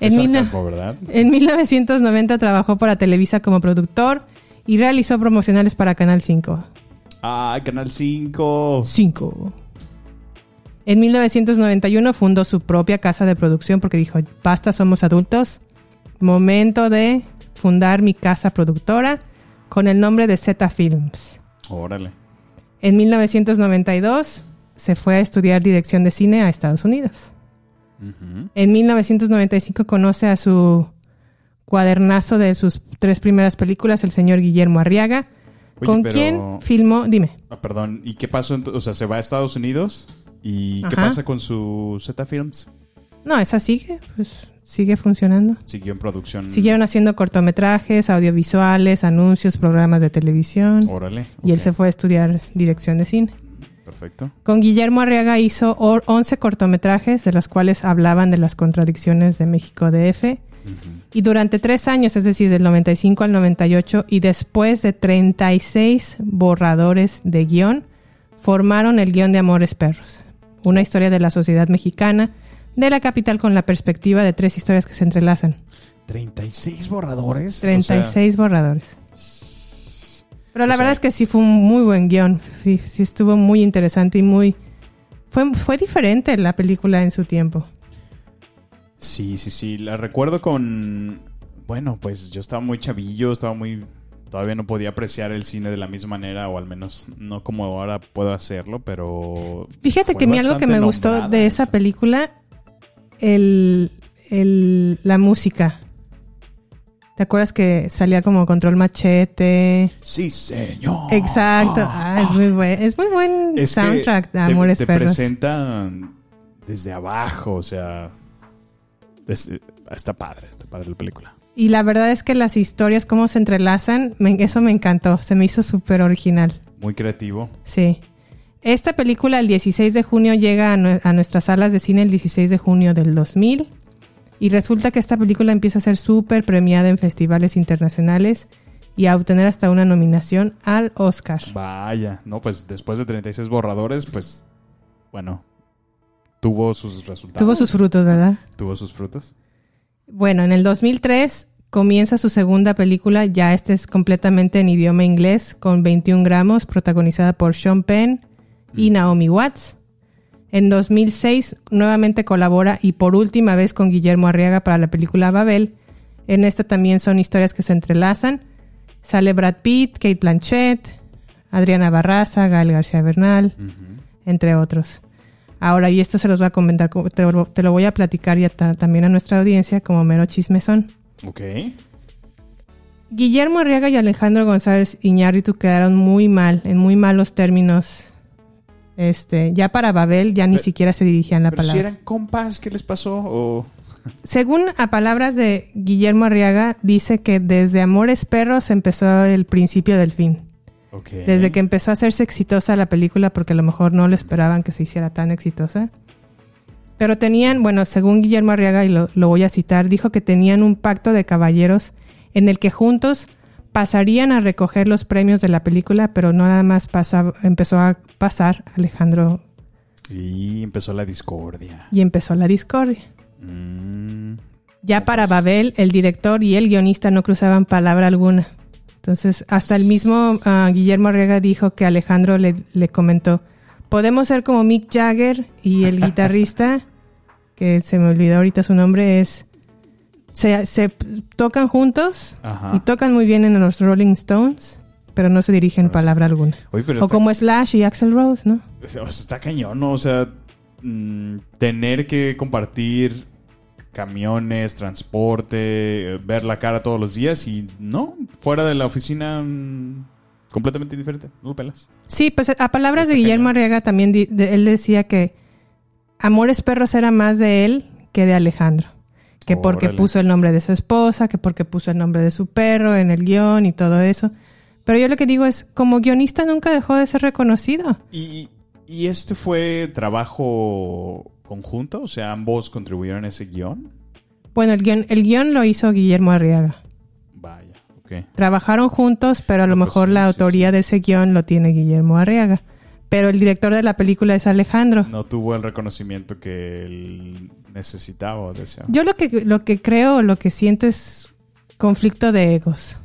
En, mil- sarcasmo, ¿verdad? en 1990 trabajó para Televisa como productor y realizó promocionales para Canal 5. Ah, Canal 5. 5. En 1991 fundó su propia casa de producción porque dijo, basta, somos adultos. Momento de fundar mi casa productora con el nombre de Z Films. Órale. En 1992 se fue a estudiar dirección de cine a Estados Unidos. En 1995 conoce a su cuadernazo de sus tres primeras películas, el señor Guillermo Arriaga, Oye, con pero- quien filmó, dime, Ah, perdón, ¿y qué pasó? O sea, se va a Estados Unidos. ¿Y qué Ajá. pasa con su Z Films? no, esa sigue, pues sigue funcionando. Siguió en producción. Siguieron haciendo cortometrajes, audiovisuales, anuncios, programas de televisión. Órale. Y él se fue a estudiar dirección de cine. Perfecto. Con Guillermo Arriaga hizo or- 11 cortometrajes, de los cuales hablaban de las contradicciones de México DF. Y durante tres años, es decir, del 95 al 98, y después de 36 borradores de guion, formaron el guion de Amores Perros, una historia de la sociedad mexicana, de la capital con la perspectiva de tres historias que se entrelazan. 36 borradores. 36 borradores. Pero la o sea- verdad es que sí fue un muy buen guion. Sí, sí estuvo muy interesante y muy... Fue, fue diferente la película en su tiempo. Sí, sí, sí. La recuerdo con. Bueno, pues yo estaba muy chavillo, estaba muy. Todavía no podía apreciar el cine de la misma manera, o al menos no como ahora puedo hacerlo, pero. Fíjate que a mí algo que me gustó de esa película, el, el- la música. ¿Te acuerdas que salía como Control Machete? Sí, señor. Exacto. Ah, es muy buen, es muy buen Es soundtrack de te- Amores te, Perros. presentan desde abajo, o sea. desde- está padre, está padre la película. Y la verdad es que las historias, cómo se entrelazan, me- eso me encantó. Se me hizo súper original. Muy creativo. Sí. Esta película el 16 de junio llega a, a nuestras salas de cine el 16 de junio del 2000 y resulta que esta película empieza a ser súper premiada en festivales internacionales y a obtener hasta una nominación al Oscar. Vaya, no, pues después de 36 borradores, pues. Bueno. Tuvo sus resultados. Tuvo sus frutos, ¿verdad? Tuvo sus frutos. Bueno, en el 2003 comienza su segunda película, ya este es completamente en idioma inglés, con 21 gramos, protagonizada por Sean Penn y Naomi Watts. En 2006 nuevamente colabora y por última vez con Guillermo Arriaga para la película Babel. En esta también son historias que se entrelazan. Sale Brad Pitt, Kate Blanchett, Adriana Barraza, Gael García Bernal, entre otros. Ahora, y esto se los voy a comentar, te, lo- te lo voy a platicar ya ta- también a nuestra audiencia como mero chismezón. Ok. Guillermo Arriaga y Alejandro González Iñárritu quedaron muy mal, en muy malos términos. Este, ya para Babel ya ni Pero- siquiera se dirigían la Pero si palabra. eran compas, ¿qué les pasó? O... [laughs] Según a palabras de Guillermo Arriaga, dice que desde Amores Perros empezó el principio del fin. Desde que empezó a hacerse exitosa la película, porque a lo mejor no lo esperaban que se hiciera tan exitosa. Pero tenían, bueno, según Guillermo Arriaga, y lo, lo voy a citar, dijo que tenían un pacto de caballeros en el que juntos pasarían a recoger los premios de la película, pero no nada más pasó- empezó a pasar Alejandro Y empezó la discordia. y empezó la discordia. Mm, Ya para Babel, el director y el guionista no cruzaban palabra alguna. Entonces, hasta el mismo ah, Guillermo Arriaga dijo que Alejandro le, le comentó, podemos ser como Mick Jagger y el guitarrista, [laughs] que se me olvidó ahorita su nombre, es... Se, se tocan juntos Ajá. y tocan muy bien en los Rolling Stones, pero no se dirigen Pues- palabra alguna. Oye, O está, como Slash y Axel Rose, ¿no? está cañón, ¿no? O sea, mm, tener que compartir camiones, transporte, ver la cara todos los días y no, fuera de la oficina mm, completamente diferente. No lo pelas. Sí, pues a palabras de Guillermo. Arriaga también de- él decía que Amores Perros era más de él que de Alejandro. Que porque puso el nombre de su esposa, que porque puso el nombre de su perro en el guion y todo eso. Pero yo lo que digo es, como guionista nunca dejó de ser reconocido. ¿Y, y este fue trabajo conjunto? O sea, ambos contribuyeron a ese guion. Bueno, el guion, el guion lo hizo Guillermo Arriaga. Vaya, ok. Trabajaron juntos, pero a lo pues mejor sí, la sí, autoría de ese guion lo tiene Guillermo Arriaga. Pero el director de la película es Alejandro. No tuvo el reconocimiento que él necesitaba o deseaba. Yo lo que, lo que creo, lo que siento es conflicto de egos,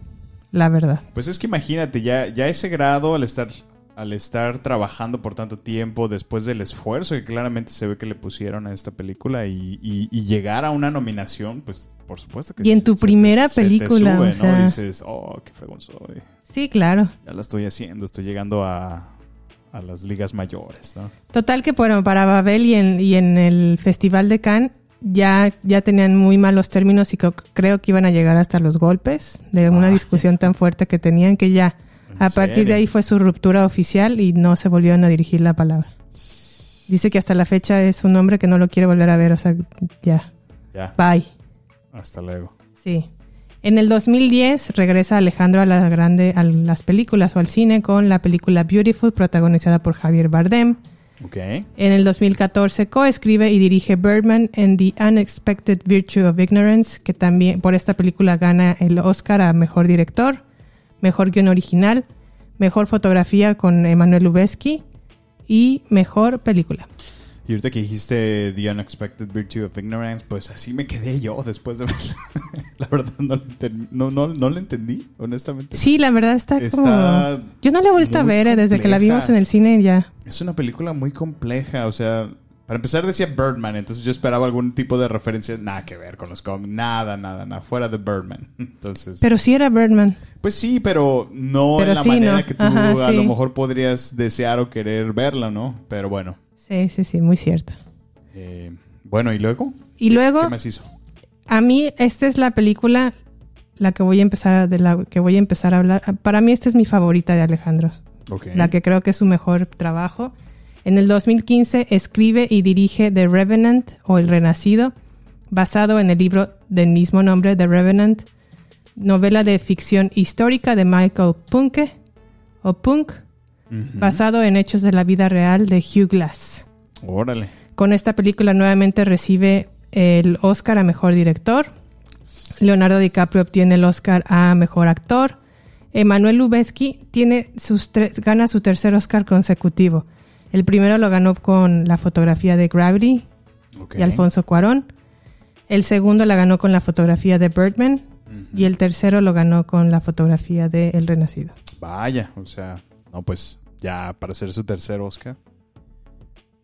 la verdad. Pues es que imagínate, ya, ya ese grado al estar, al estar trabajando por tanto tiempo, después del esfuerzo que claramente se ve que le pusieron a esta película y, y- y llegar a una nominación, pues por supuesto que Y en se- tu se primera se te película, sube, o ¿no? Dices, oh, qué fregón soy. Sí, claro. Ya la estoy haciendo, estoy llegando a, a las ligas mayores, ¿no? Total que bueno, para Babel y en, y en el Festival de Cannes ya, ya tenían muy malos términos y creo, creo que iban a llegar hasta los golpes de una Ah, discusión tan fuerte que tenían que ya ¿En a partir de ahí fue su ruptura oficial y no se volvieron a dirigir la palabra. Dice que hasta la fecha es un hombre que no lo quiere volver a ver, o sea, ya, Ya, bye. hasta luego. Sí. En el 2010 regresa Alejandro a la grande a las películas o al cine con la película Beautiful protagonizada por Javier Bardem. Ok. En el 2014 coescribe y dirige Birdman and the Unexpected Virtue of Ignorance, que también por esta película gana el Oscar a Mejor Director, Mejor Guión Original, Mejor Fotografía con Emanuel Lubezki y Mejor Película. Y ahorita que dijiste The Unexpected Virtue of Ignorance, pues así me quedé yo después de verla. [laughs] la verdad no no, no, no lo entendí, honestamente. Sí, la verdad está, Está como... Yo no la he vuelto a ver, eh, desde que la vimos en el cine ya. Es una película muy compleja, o sea, para empezar decía Birdman, entonces yo esperaba algún tipo de referencia, nada que ver con los cómics, nada, nada, nada, fuera de Birdman. [laughs] Entonces, Pero sí era Birdman. pues sí, pero no Pero en la sí, manera no. que tú Ajá, a sí. lo mejor podrías desear o querer verla, ¿no? Pero bueno. Sí, sí, sí, muy cierto. Eh, bueno, ¿y luego? Y ¿Qué- luego- ¿Qué más hizo? A mí esta es la película la que voy a empezar a- de la que voy a empezar a hablar. Para mí esta es mi favorita de Alejandro, la que creo que es su mejor trabajo. En el 2015 escribe y dirige The Revenant o El Renacido, basado en el libro del mismo nombre, The Revenant, novela de ficción histórica de Michael Punke o Punk, basado en hechos de la vida real de Hugh Glass. Órale. Con esta película nuevamente recibe el Oscar a Mejor Director. Leonardo DiCaprio obtiene el Oscar a Mejor Actor. Emanuel Lubezki tiene sus gana su tercer Oscar consecutivo. El primero lo ganó con la fotografía de Gravity Ok. y Alfonso Cuarón. El segundo la ganó con la fotografía de Birdman. Y el tercero lo ganó con la fotografía de El Renacido. Vaya, o sea, no, pues ya para ser su tercer Oscar.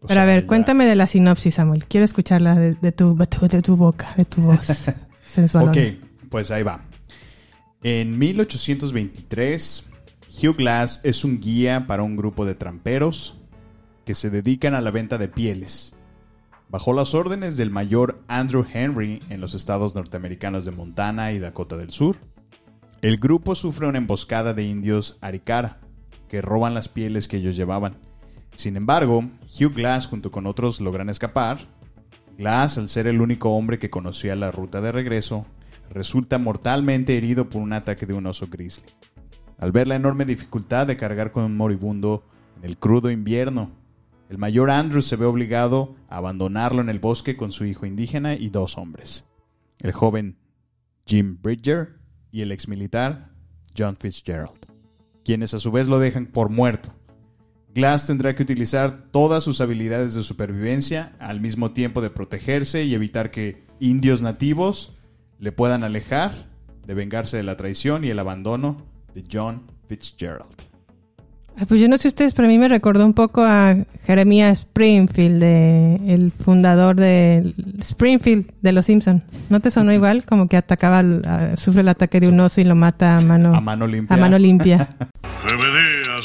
O Pero sea, a ver, ya- cuéntame de la sinopsis, Samuel. Quiero escucharla de, de, tu, de tu boca, de tu voz [laughs] sensual. Ok, pues ahí va. En 1823, Hugh Glass es un guía para un grupo de tramperos que se dedican a la venta de pieles. Bajo las órdenes del mayor Andrew Henry en los estados norteamericanos de Montana y Dakota del Sur, el grupo sufre una emboscada de indios Arikara, que roban las pieles que ellos llevaban. Sin embargo, Hugh Glass junto con otros logran escapar. Glass, al ser el único hombre que conocía la ruta de regreso, resulta mortalmente herido por un ataque de un oso grizzly. Al ver la enorme dificultad de cargar con un moribundo en el crudo invierno, el mayor Andrew se ve obligado a abandonarlo en el bosque con su hijo indígena y dos hombres, el joven Jim Bridger y el exmilitar John Fitzgerald, quienes a su vez lo dejan por muerto. Glass tendrá que utilizar todas sus habilidades de supervivencia al mismo tiempo de protegerse y evitar que indios nativos le puedan alejar de vengarse de la traición y el abandono de John Fitzgerald. Pues yo no sé ustedes, pero a mí me recordó un poco a Jeremiah Springfield, de, el fundador de Springfield de Los Simpson. ¿No te sonó igual? Como que atacaba, sufre el ataque de un oso y lo mata a mano, A mano limpia. a mano limpia. [laughs]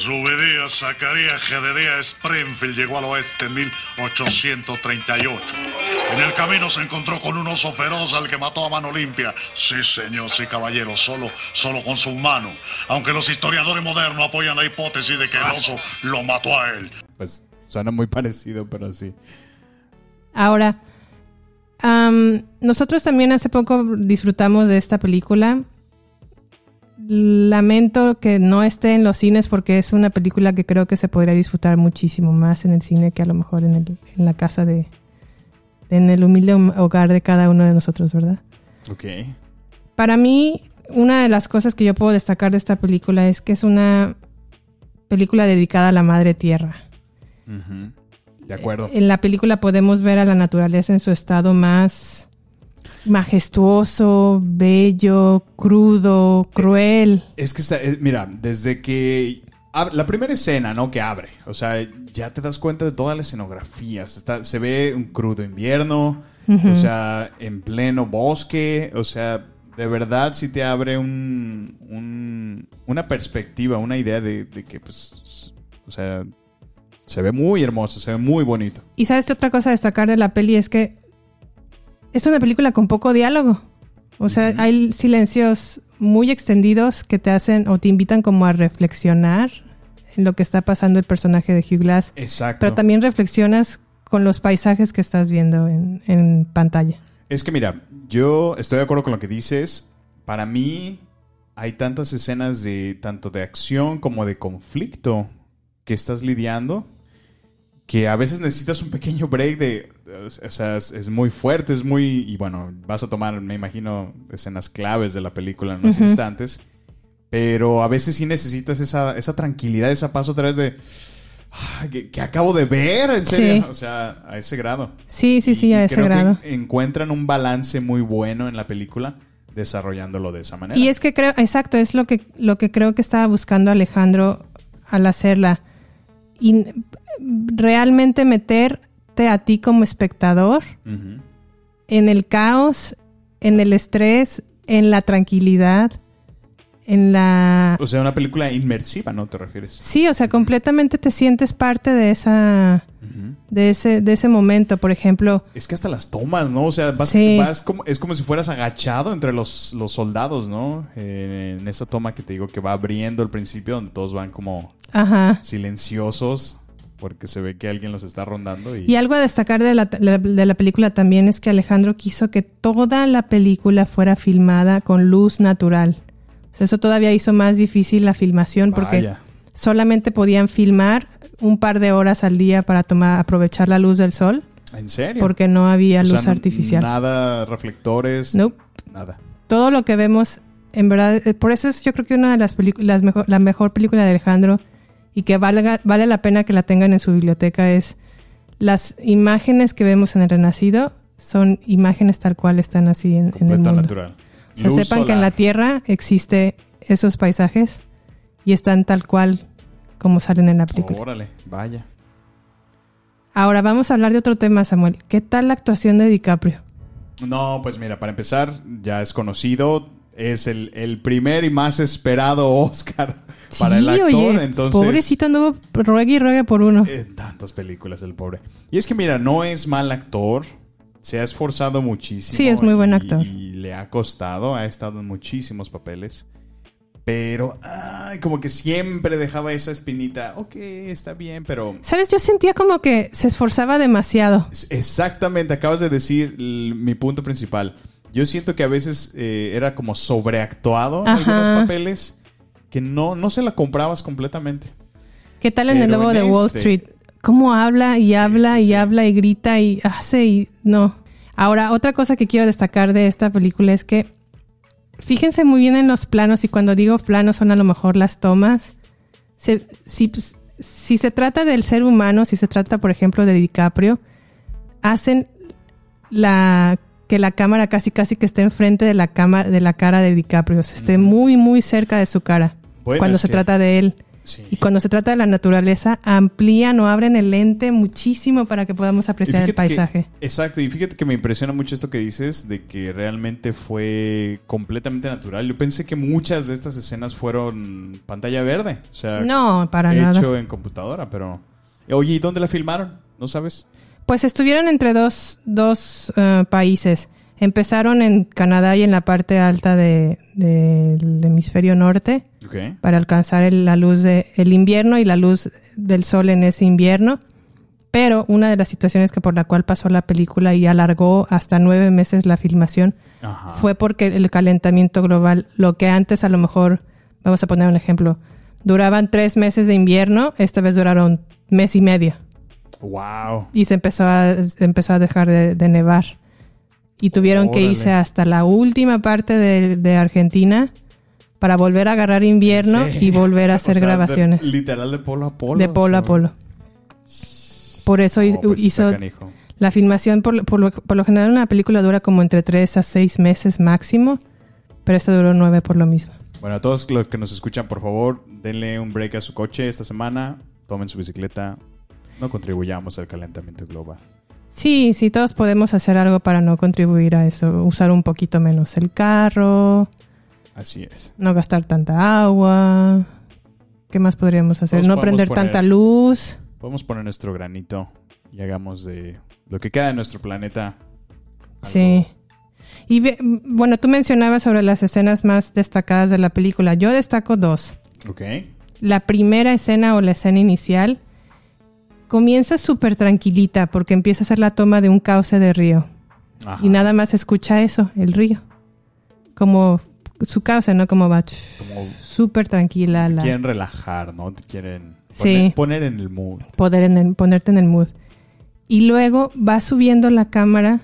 Obedías, Zacarías Gededía Springfield llegó al oeste en 1838. En el camino se encontró con un oso feroz al que mató a mano limpia. Sí, señor, sí, caballero, solo, solo con su mano. Aunque los historiadores modernos apoyan la hipótesis de que el oso lo mató a él. Pues suena muy parecido, pero sí. Ahora, am, nosotros también hace poco disfrutamos de esta película. Lamento que no esté en los cines porque es una película que creo que se podría disfrutar muchísimo más en el cine que a lo mejor en, el- en la casa de... en el humilde hogar de cada uno de nosotros, ¿verdad? Ok. Para mí, una de las cosas que yo puedo destacar de esta película es que es una película dedicada a la madre tierra. De acuerdo. En la película podemos ver a la naturaleza en su estado más majestuoso, bello, crudo, cruel. Es que, está- eh, mira, desde que... La primera escena, ¿no? Que abre. O sea, ya te das cuenta de toda la escenografía. O sea, está- se ve un crudo invierno. O sea, en pleno bosque. O sea, de verdad sí te abre un, un- una perspectiva, una idea de, de que, pues... O sea, se ve muy hermoso, se ve muy bonito. Y sabes qué otra cosa a destacar de la peli es que es una película con poco diálogo. O sea, hay silencios muy extendidos que te hacen o te invitan como a reflexionar en lo que está pasando el personaje de Hugh Glass. Exacto. Pero también reflexionas con los paisajes que estás viendo en, en pantalla. Es que mira, yo estoy de acuerdo con lo que dices. Para mí hay tantas escenas de tanto de acción como de conflicto que estás lidiando que a veces necesitas un pequeño break de, o sea, es, es muy fuerte, es muy y bueno, vas a tomar, me imagino, escenas claves de la película en unos instantes, pero a veces sí necesitas esa, esa tranquilidad, esa paz otra vez de "Ah, que, que acabo de ver, en serio, Sí. o sea, a ese grado. Sí, sí, sí, Y a ese creo que grado. encuentran un balance muy bueno en la película desarrollándolo de esa manera. Y es que creo, exacto, es lo que, lo que creo que estaba buscando Alejandro al hacerla. Y realmente a ti como espectador en el caos, en el estrés, en la tranquilidad, en la... O sea, una película inmersiva, ¿no te refieres? Sí, o sea, completamente te sientes parte de esa... De ese, de ese momento, por ejemplo, Es que hasta las tomas, ¿no? O sea, vas, Sí. vas como, es como si fueras agachado entre los, los soldados, ¿no? Eh, en esa toma que te digo que va abriendo al principio, donde todos van como ajá. silenciosos, porque se ve que alguien los está rondando. Y, Y algo a destacar de la, de la película también es que Alejandro quiso que toda la película fuera filmada con luz natural. O sea, eso todavía hizo más difícil la filmación porque solamente podían filmar un par de horas al día para tomar, aprovechar la luz del sol ¿En serio? porque no había O luz artificial. Nada reflectores. Nope. Nada. Todo lo que vemos, en verdad, eh, por eso es yo creo que una de las películas, mejor, la mejor película de Alejandro y que valga, vale la pena que la tengan en su biblioteca es las imágenes que vemos en el Renacido son imágenes tal cual están así en, en el mundo. natural. O sea, sepan que en la Tierra existe esos paisajes y están tal cual como salen en la película. Órale, vaya. Ahora vamos a hablar de otro tema, Samuel. ¿Qué tal la actuación de DiCaprio? No, pues mira, para empezar, ya es conocido. Es el, el primer y más esperado [laughs] Oscar para el actor. oye, entonces, pobrecito anduvo ruegue y ruegue por uno. En tantas películas, el pobre. Y es que, mira, no es mal actor. Se ha esforzado muchísimo. Sí, es muy buen actor. Y le ha costado. Ha estado en muchísimos papeles. Pero, ay, como que siempre dejaba esa espinita. Ok, está bien, pero. ¿Sabes? Yo sentía como que se esforzaba demasiado. Exactamente, acabas de decir mi punto principal. Yo siento que a veces eh, era como sobreactuado en Ajá. algunos papeles que no, no se la comprabas completamente. ¿Qué tal en el en de Wall este- Street? ¿Cómo habla y habla sí, y sí. habla y grita y hace y no? Ahora, otra cosa que quiero destacar de esta película es que fíjense muy bien en los planos y cuando digo planos son a lo mejor las tomas. Se- si, si se trata del ser humano, si se trata, por ejemplo, de DiCaprio, hacen la que la cámara casi casi que esté enfrente de la cámara de la cara de DiCaprio, o sea, esté muy muy cerca de su cara Bueno, cuando se que- trata de él. Sí. Y cuando se trata de la naturaleza, amplían o abren el lente muchísimo para que podamos apreciar el que- paisaje. exacto, y fíjate que me impresiona mucho esto que dices de que realmente fue completamente natural. Yo pensé que muchas de estas escenas fueron pantalla verde, o sea, No, para hecho nada. en computadora, pero Oye, ¿y dónde la filmaron? ¿No sabes? Pues estuvieron entre dos, dos eh, países. Empezaron en Canadá y en la parte alta de- del hemisferio norte para alcanzar el- la luz del el invierno y la luz del sol en ese invierno. Pero una de las situaciones que por la cual pasó la película y alargó hasta nueve meses la filmación Ajá. fue porque el calentamiento global, lo que antes a lo mejor, vamos a poner un ejemplo, duraban tres meses de invierno, esta vez duraron mes y medio Wow. y se empezó a, empezó a dejar de, de nevar. Y tuvieron que irse hasta la última parte de, de Argentina para volver a agarrar invierno Sí. y volver a [laughs] hacer O sea, de- grabaciones. literal de polo a polo. de polo a o sea, polo. Por eso pues hizo la filmación, por, por lo, por lo general una película dura como entre 3 a 6 meses máximo, pero esta duró 9 por lo mismo. Bueno, a todos los que nos escuchan, por favor, denle un break a su coche esta semana. Tomen su bicicleta. No contribuyamos al calentamiento global. Sí, sí, todos podemos hacer algo para no contribuir a eso. Usar un poquito menos el carro, Así es. no gastar tanta agua. ¿Qué más podríamos hacer? Todos no prender poner- tanta luz. Podemos poner nuestro granito y hagamos de lo que queda de nuestro planeta. algo- Sí. Y ve- bueno, tú mencionabas sobre las escenas más destacadas de la película. Yo destaco dos. Ok. La primera escena o la escena inicial comienza súper tranquilita porque empieza a ser la toma de un cauce de río. Ajá. Y nada más escucha eso, el río. Como su cauce, ¿no? Como va súper tranquila la quieren relajar, ¿no? Te quieren Sí. poner, en el mood. poder en el- ponerte en el mood. Y luego va subiendo la cámara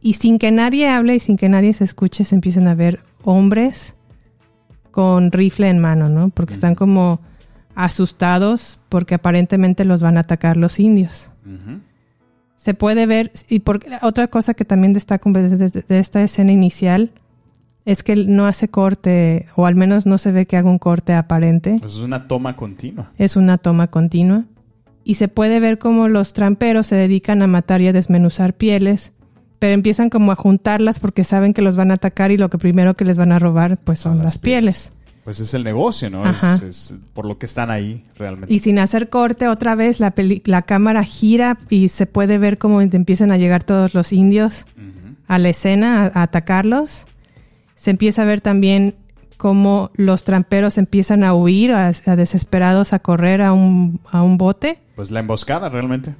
y sin que nadie hable y sin que nadie se escuche se empiezan a ver hombres con rifle en mano, ¿no? Porque están como asustados porque aparentemente los van a atacar los indios. Se puede ver, y por, otra cosa que también destaco de, de- de esta escena inicial es que no hace corte, o al menos no se ve que haga un corte aparente. Pues es una toma continua. Es una toma continua. Y se puede ver cómo los tramperos se dedican a matar y a desmenuzar pieles, pero empiezan como a juntarlas porque saben que los van a atacar y lo que primero que les van a robar pues son, Son las las pieles. Pues es el negocio, ¿no? Es, es por lo que están ahí realmente. Y sin hacer corte otra vez la, peli- la cámara gira y se puede ver cómo empiezan a llegar todos los indios a la escena a, a atacarlos. Se empieza a ver también cómo los tramperos empiezan a huir, a, a desesperados a correr a un, a un bote. Pues la emboscada realmente.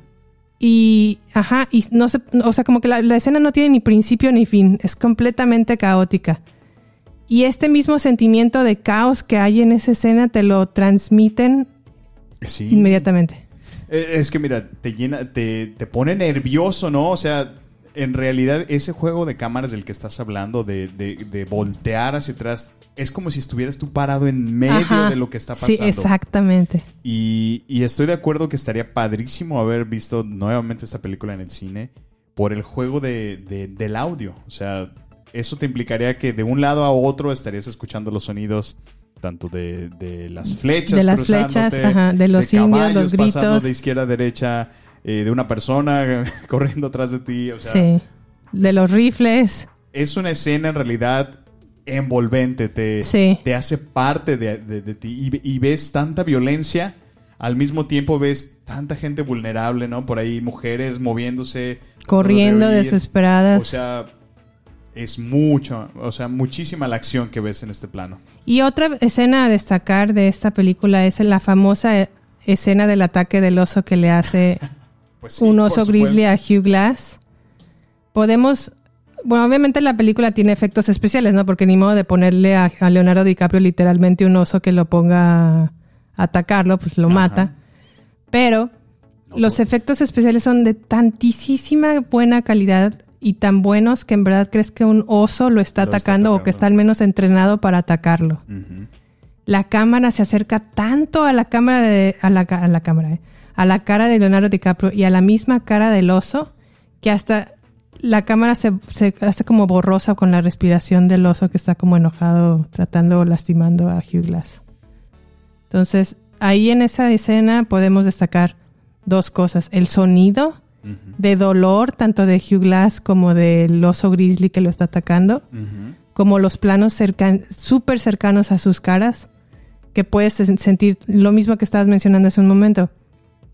Y, ajá, y no se, o sea, como que la, la escena no tiene ni principio ni fin, es completamente caótica. Y este mismo sentimiento de caos que hay en esa escena te lo transmiten Sí. inmediatamente. Eh, Es que mira, te llena, te, te pone nervioso, ¿no? O sea, en realidad ese juego de cámaras del que estás hablando, de, de- de voltear hacia atrás, es como si estuvieras tú parado en medio Ajá. de lo que está pasando. Sí, exactamente. Y, y estoy de acuerdo que estaría padrísimo haber visto nuevamente esta película en el cine, por el juego de, de- del audio. O sea, eso te implicaría que de un lado a otro estarías escuchando los sonidos tanto de, de las flechas, De las flechas, ajá, de los indios, caballos los pasando gritos. de izquierda a derecha, eh, de una persona [laughs] corriendo atrás de ti. O sea, sí. De los rifles. es una escena en realidad envolvente, te, Sí. te hace parte de, de- ti y, ve- y ves tanta violencia, al mismo tiempo ves tanta gente vulnerable, ¿no? Por ahí mujeres moviéndose, Corriendo de desesperadas. O sea, es mucho, o sea, muchísima la acción que ves en este plano. Y otra escena a destacar de esta película es la famosa eh, escena del ataque del oso que le hace [laughs] Pues sí, un oso grizzly a Hugh Glass. Podemos, bueno, obviamente la película tiene efectos especiales, ¿no? Porque ni modo de ponerle a, a Leonardo DiCaprio literalmente un oso que lo ponga a atacarlo, pues lo Ajá. mata. Pero los efectos especiales son de tantísima buena calidad y tan buenos que en verdad crees que un oso lo está Lo está atacando o que está al menos entrenado para atacarlo. La cámara se acerca tanto a la cámara de a la, ca- a la cámara eh, a la cara de Leonardo DiCaprio y a la misma cara del oso que hasta la cámara se, se hace como borrosa con la respiración del oso que está como enojado tratando o lastimando a Hugh Glass. Entonces ahí en esa escena podemos destacar dos cosas el sonido De dolor tanto de Hugh Glass como del oso grizzly que lo está atacando como los planos cercan súper cercanos a sus caras, que puedes sen- sentir lo mismo que estabas mencionando hace un momento,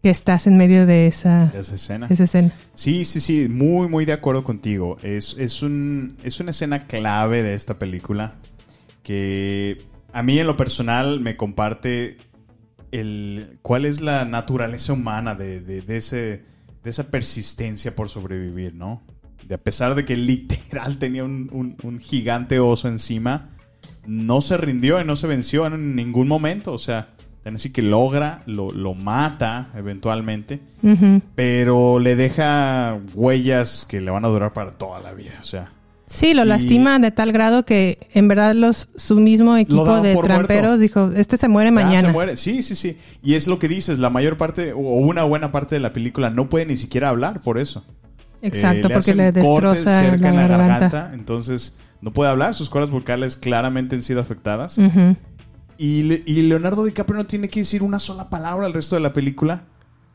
que estás en medio de esa, Esa escena. esa escena. Sí, sí, sí, muy, muy de acuerdo contigo. Es, es, un, es una escena clave de esta película que a mí en lo personal me comparte el cuál es la naturaleza humana de, de- de ese, de esa persistencia por sobrevivir, ¿no? De a pesar de que [laughs] literal tenía un, un- un gigante oso encima, no se rindió y no se venció en ningún momento. O sea, así que logra, lo, lo mata eventualmente pero le deja huellas que le van a durar para toda la vida. O sea, Sí, lo Y- lastima de tal grado que en verdad los su mismo equipo de tramperos muerto. dijo, este se muere ya mañana. se muere. Sí, sí, sí. Y es lo que dices, la mayor parte o una buena parte de la película no puede ni siquiera hablar por eso. Exacto, Eh, porque le destroza cerca la en la garganta. garganta, entonces no puede hablar, sus cuerdas vocales claramente han sido afectadas. Y, Le- y Leonardo DiCaprio no tiene que decir una sola palabra al resto de la película.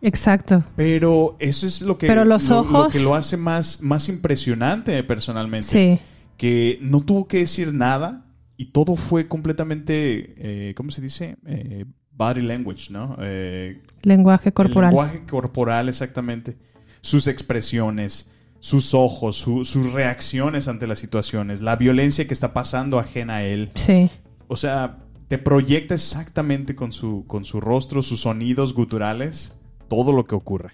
Exacto. Pero eso es lo que, Pero los lo- que lo hace más, más impresionante personalmente. Sí. que no tuvo que decir nada y todo fue completamente, eh, ¿cómo se dice? Eh, body language, ¿no? Eh, Lenguaje corporal. Lenguaje corporal, exactamente. Sus expresiones, sus ojos, su- sus reacciones ante las situaciones, la violencia que está pasando ajena a él. Sí. O sea, te proyecta exactamente con su, con su rostro, sus sonidos guturales, todo lo que ocurre.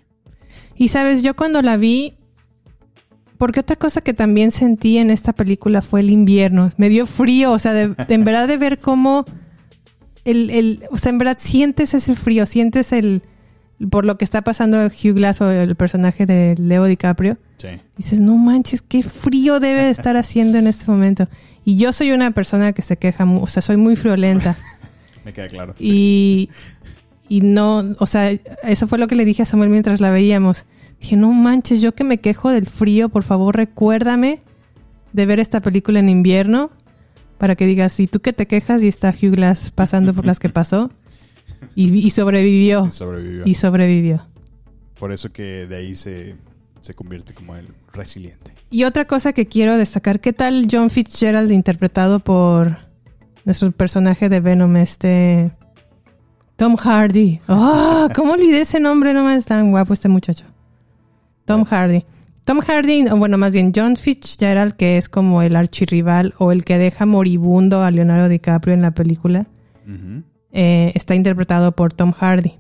Y sabes, yo cuando la vi, porque otra cosa que también sentí en esta película fue el invierno. Me dio frío, o sea, de, de- [laughs] en verdad de ver cómo el, el, o sea, en verdad sientes ese frío, sientes el, por lo que está pasando Hugh Glass o el personaje de Leo DiCaprio. Sí. Dices, no manches, qué frío debe de estar haciendo en este momento. Y yo soy una persona que se queja, o sea, soy muy friolenta. [laughs] Me queda claro. Y, y no, o sea, eso fue lo que le dije a Samuel mientras la veíamos. Dije, no manches, yo que me quejo del frío, por favor recuérdame de ver esta película en invierno para que digas, y tú que te quejas y está Hugh Glass pasando por las que [laughs] pasó y, y sobrevivió. Sobrevivió. Y sobrevivió. Por eso que de ahí se, se convierte como el resiliente. Y otra cosa que quiero destacar, ¿qué tal John Fitzgerald interpretado por nuestro personaje de Venom, este Tom Hardy? ¡Oh! ¿Cómo olvidé ese nombre? No es tan guapo este muchacho. Tom Hardy. Tom Hardy, o bueno, más bien John Fitzgerald, que es como el archirrival o el que deja moribundo a Leonardo DiCaprio en la película, eh, está interpretado por Tom Hardy.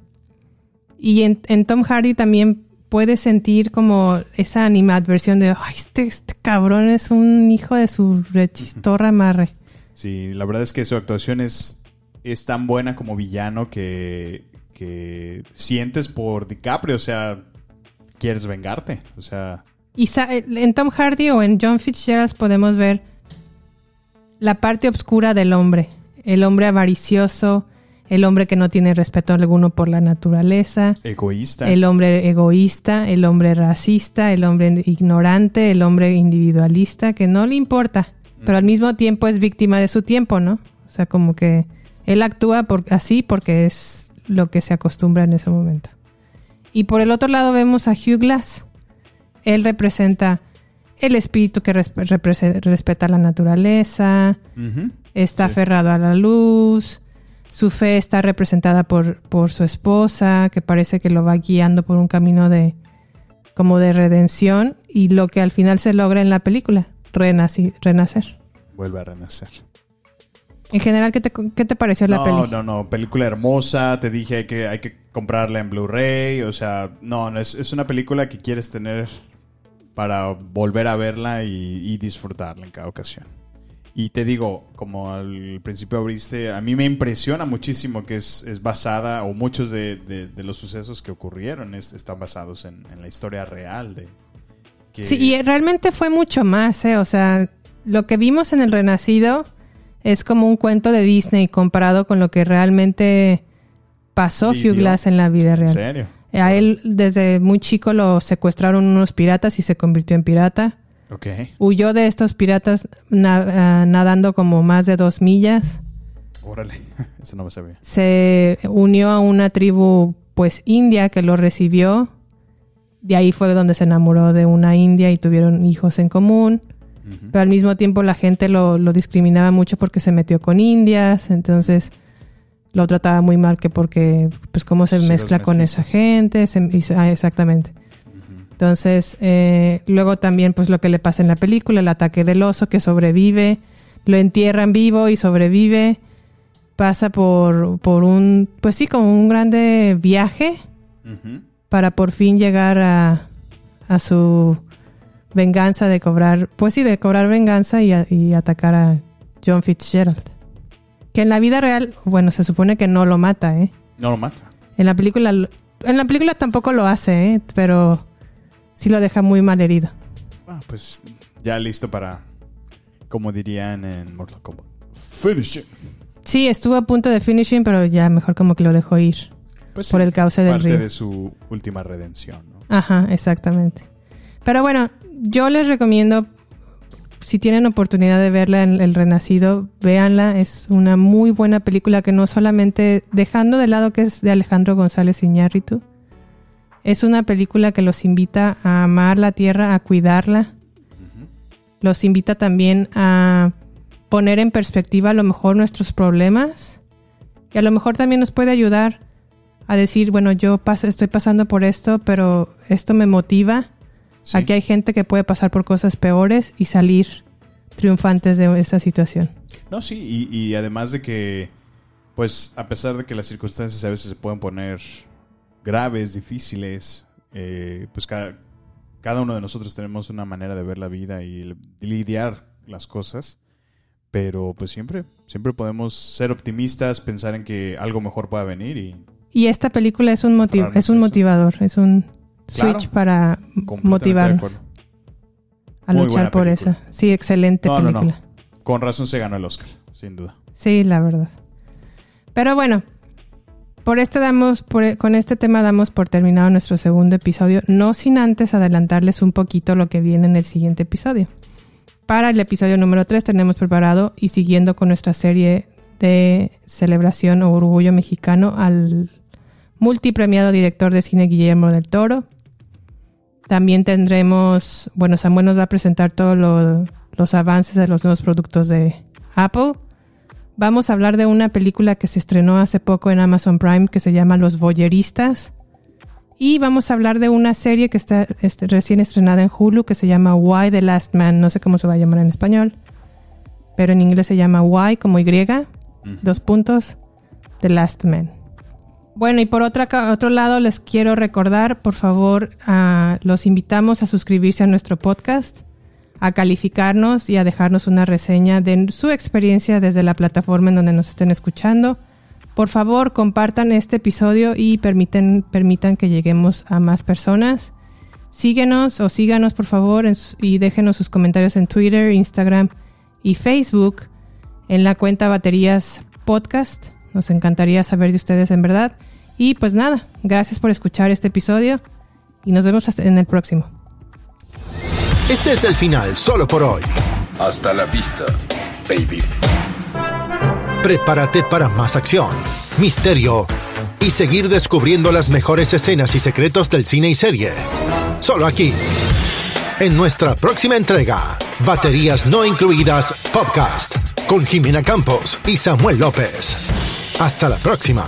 Y en, en Tom Hardy también puedes sentir como esa animadversión de, ay, este, este cabrón es un hijo de su rechistorra [laughs] marre. Sí, la verdad es que su actuación es, es tan buena como villano que, que sientes por DiCaprio, o sea, quieres vengarte, o sea, Y sa- en Tom Hardy o en John Fitzgerald podemos ver la parte oscura del hombre. El hombre avaricioso, el hombre que no tiene respeto alguno por la naturaleza, Egoísta. el hombre egoísta, el hombre racista, el hombre ignorante, el hombre individualista, que no le importa, pero al mismo tiempo es víctima de su tiempo, ¿no? O sea, como que él actúa por, así porque es lo que se acostumbra en ese momento. Y por el otro lado vemos a Hugh Glass. Él representa el espíritu que respeta la naturaleza, está Sí. aferrado a la luz, su fe está representada por, por su esposa, que parece que lo va guiando por un camino de como de redención y lo que al final se logra en la película, renacer. Vuelve a renacer. En general, ¿qué te, qué te pareció la no, peli? no, no. Película hermosa. Te dije que, hay que comprarla en Blu-ray. O sea, no, no, es, es una película que quieres tener para volver a verla y, y disfrutarla en cada ocasión. Y te digo, como al principio abriste, a mí me impresiona muchísimo que es, es basada, o muchos de, de- de los sucesos que ocurrieron es- están basados en, en la historia real de... que- Sí, y realmente fue mucho más, ¿eh? O sea, lo que vimos en El Renacido es como un cuento de Disney comparado con lo que realmente pasó. Hugh Glass en la vida ¿En real. serio? A él desde muy chico lo secuestraron unos piratas y se convirtió en pirata. Huyó de estos piratas na- ah, nadando como más de dos millas. Órale. [laughs] Eso no me sabía. Se unió a una tribu pues india que lo recibió. De ahí fue donde se enamoró de una india y tuvieron hijos en común. Pero al mismo tiempo la gente lo, lo discriminaba mucho porque se metió con indias. Entonces lo trataba muy mal que porque pues cómo se Sí, mezcla con esa gente. se- ah, exactamente. Entonces, eh, luego también, pues lo que le pasa en la película, el ataque del oso que sobrevive, lo entierran vivo y sobrevive, pasa por, por un, pues sí, como un grande viaje para por fin llegar a, a su venganza de cobrar, pues sí, de cobrar venganza y, a- y atacar a John Fitzgerald. Que en la vida real, bueno, se supone que no lo mata, ¿eh? No lo mata. En la película, en la película tampoco lo hace, ¿eh? Pero sí lo deja muy mal herido. Ah, pues ya listo para, como dirían en Mortal Kombat, finish it. Sí, estuvo a punto de finishing, pero ya mejor como que lo dejó ir. Pues Por sí, el cauce del parte río. de su última redención, ¿no? Ajá, exactamente. Pero bueno, yo les recomiendo, si tienen oportunidad de verla en El Renacido, véanla. Es una muy buena película que no solamente, dejando de lado que es de Alejandro González Iñárritu, es una película que los invita a amar la tierra, a cuidarla. Los invita también a poner en perspectiva a lo mejor nuestros problemas y a lo mejor también nos puede ayudar a decir, bueno, yo paso, estoy pasando por esto, pero esto me motiva. Sí. Aquí hay gente que puede pasar por cosas peores y salir triunfantes de esa situación. No, sí, y, y además de que, pues, a pesar de que las circunstancias a veces se pueden poner graves, difíciles, eh, pues cada, cada uno de nosotros tenemos una manera de ver la vida y lidiar las cosas. Pero pues siempre, siempre podemos ser optimistas, pensar en que algo mejor pueda venir y Y esta película es un, motiv- es un motivador, es un Claro. switch para motivarnos a Muy luchar por eso. Sí, excelente No, no, película. no. Con razón se ganó el Oscar, sin duda. Sí, la verdad. Pero bueno, por este damos, por- con este tema damos por terminado nuestro segundo episodio, no sin antes adelantarles un poquito lo que viene en el siguiente episodio. Para el episodio número 3 tenemos preparado y siguiendo con nuestra serie de celebración o orgullo mexicano al multipremiado director de cine Guillermo del Toro. También tendremos, bueno, Samuel nos va a presentar todos lo- los avances de los nuevos productos de Apple. Vamos a hablar de una película que se estrenó hace poco en Amazon Prime que se llama Los Voyeristas. Y vamos a hablar de una serie que está este, recién estrenada en Hulu que se llama Why the Last Man. No sé cómo se va a llamar en español. Pero en inglés se llama Why como Y. Dos puntos. The Last Man. Bueno, y por otra, otro lado les quiero recordar, por favor, los invitamos a suscribirse a nuestro podcast, a calificarnos y a dejarnos una reseña de su experiencia desde la plataforma en donde nos estén escuchando. Por favor, compartan este episodio y permiten, permitan que lleguemos a más personas. Síguenos o síganos, por favor, y déjenos sus comentarios en Twitter, Instagram y Facebook en la cuenta Baterías Podcast. Nos encantaría saber de ustedes en verdad. Y pues nada, gracias por escuchar este episodio y nos vemos hasta en el próximo. Este es el final solo por hoy. Hasta la vista, baby. Prepárate para más acción, misterio y seguir descubriendo las mejores escenas y secretos del cine y serie. Solo aquí. En nuestra próxima entrega, Baterías No Incluidas Podcast, con Jimena Campos y Samuel López. Hasta la próxima.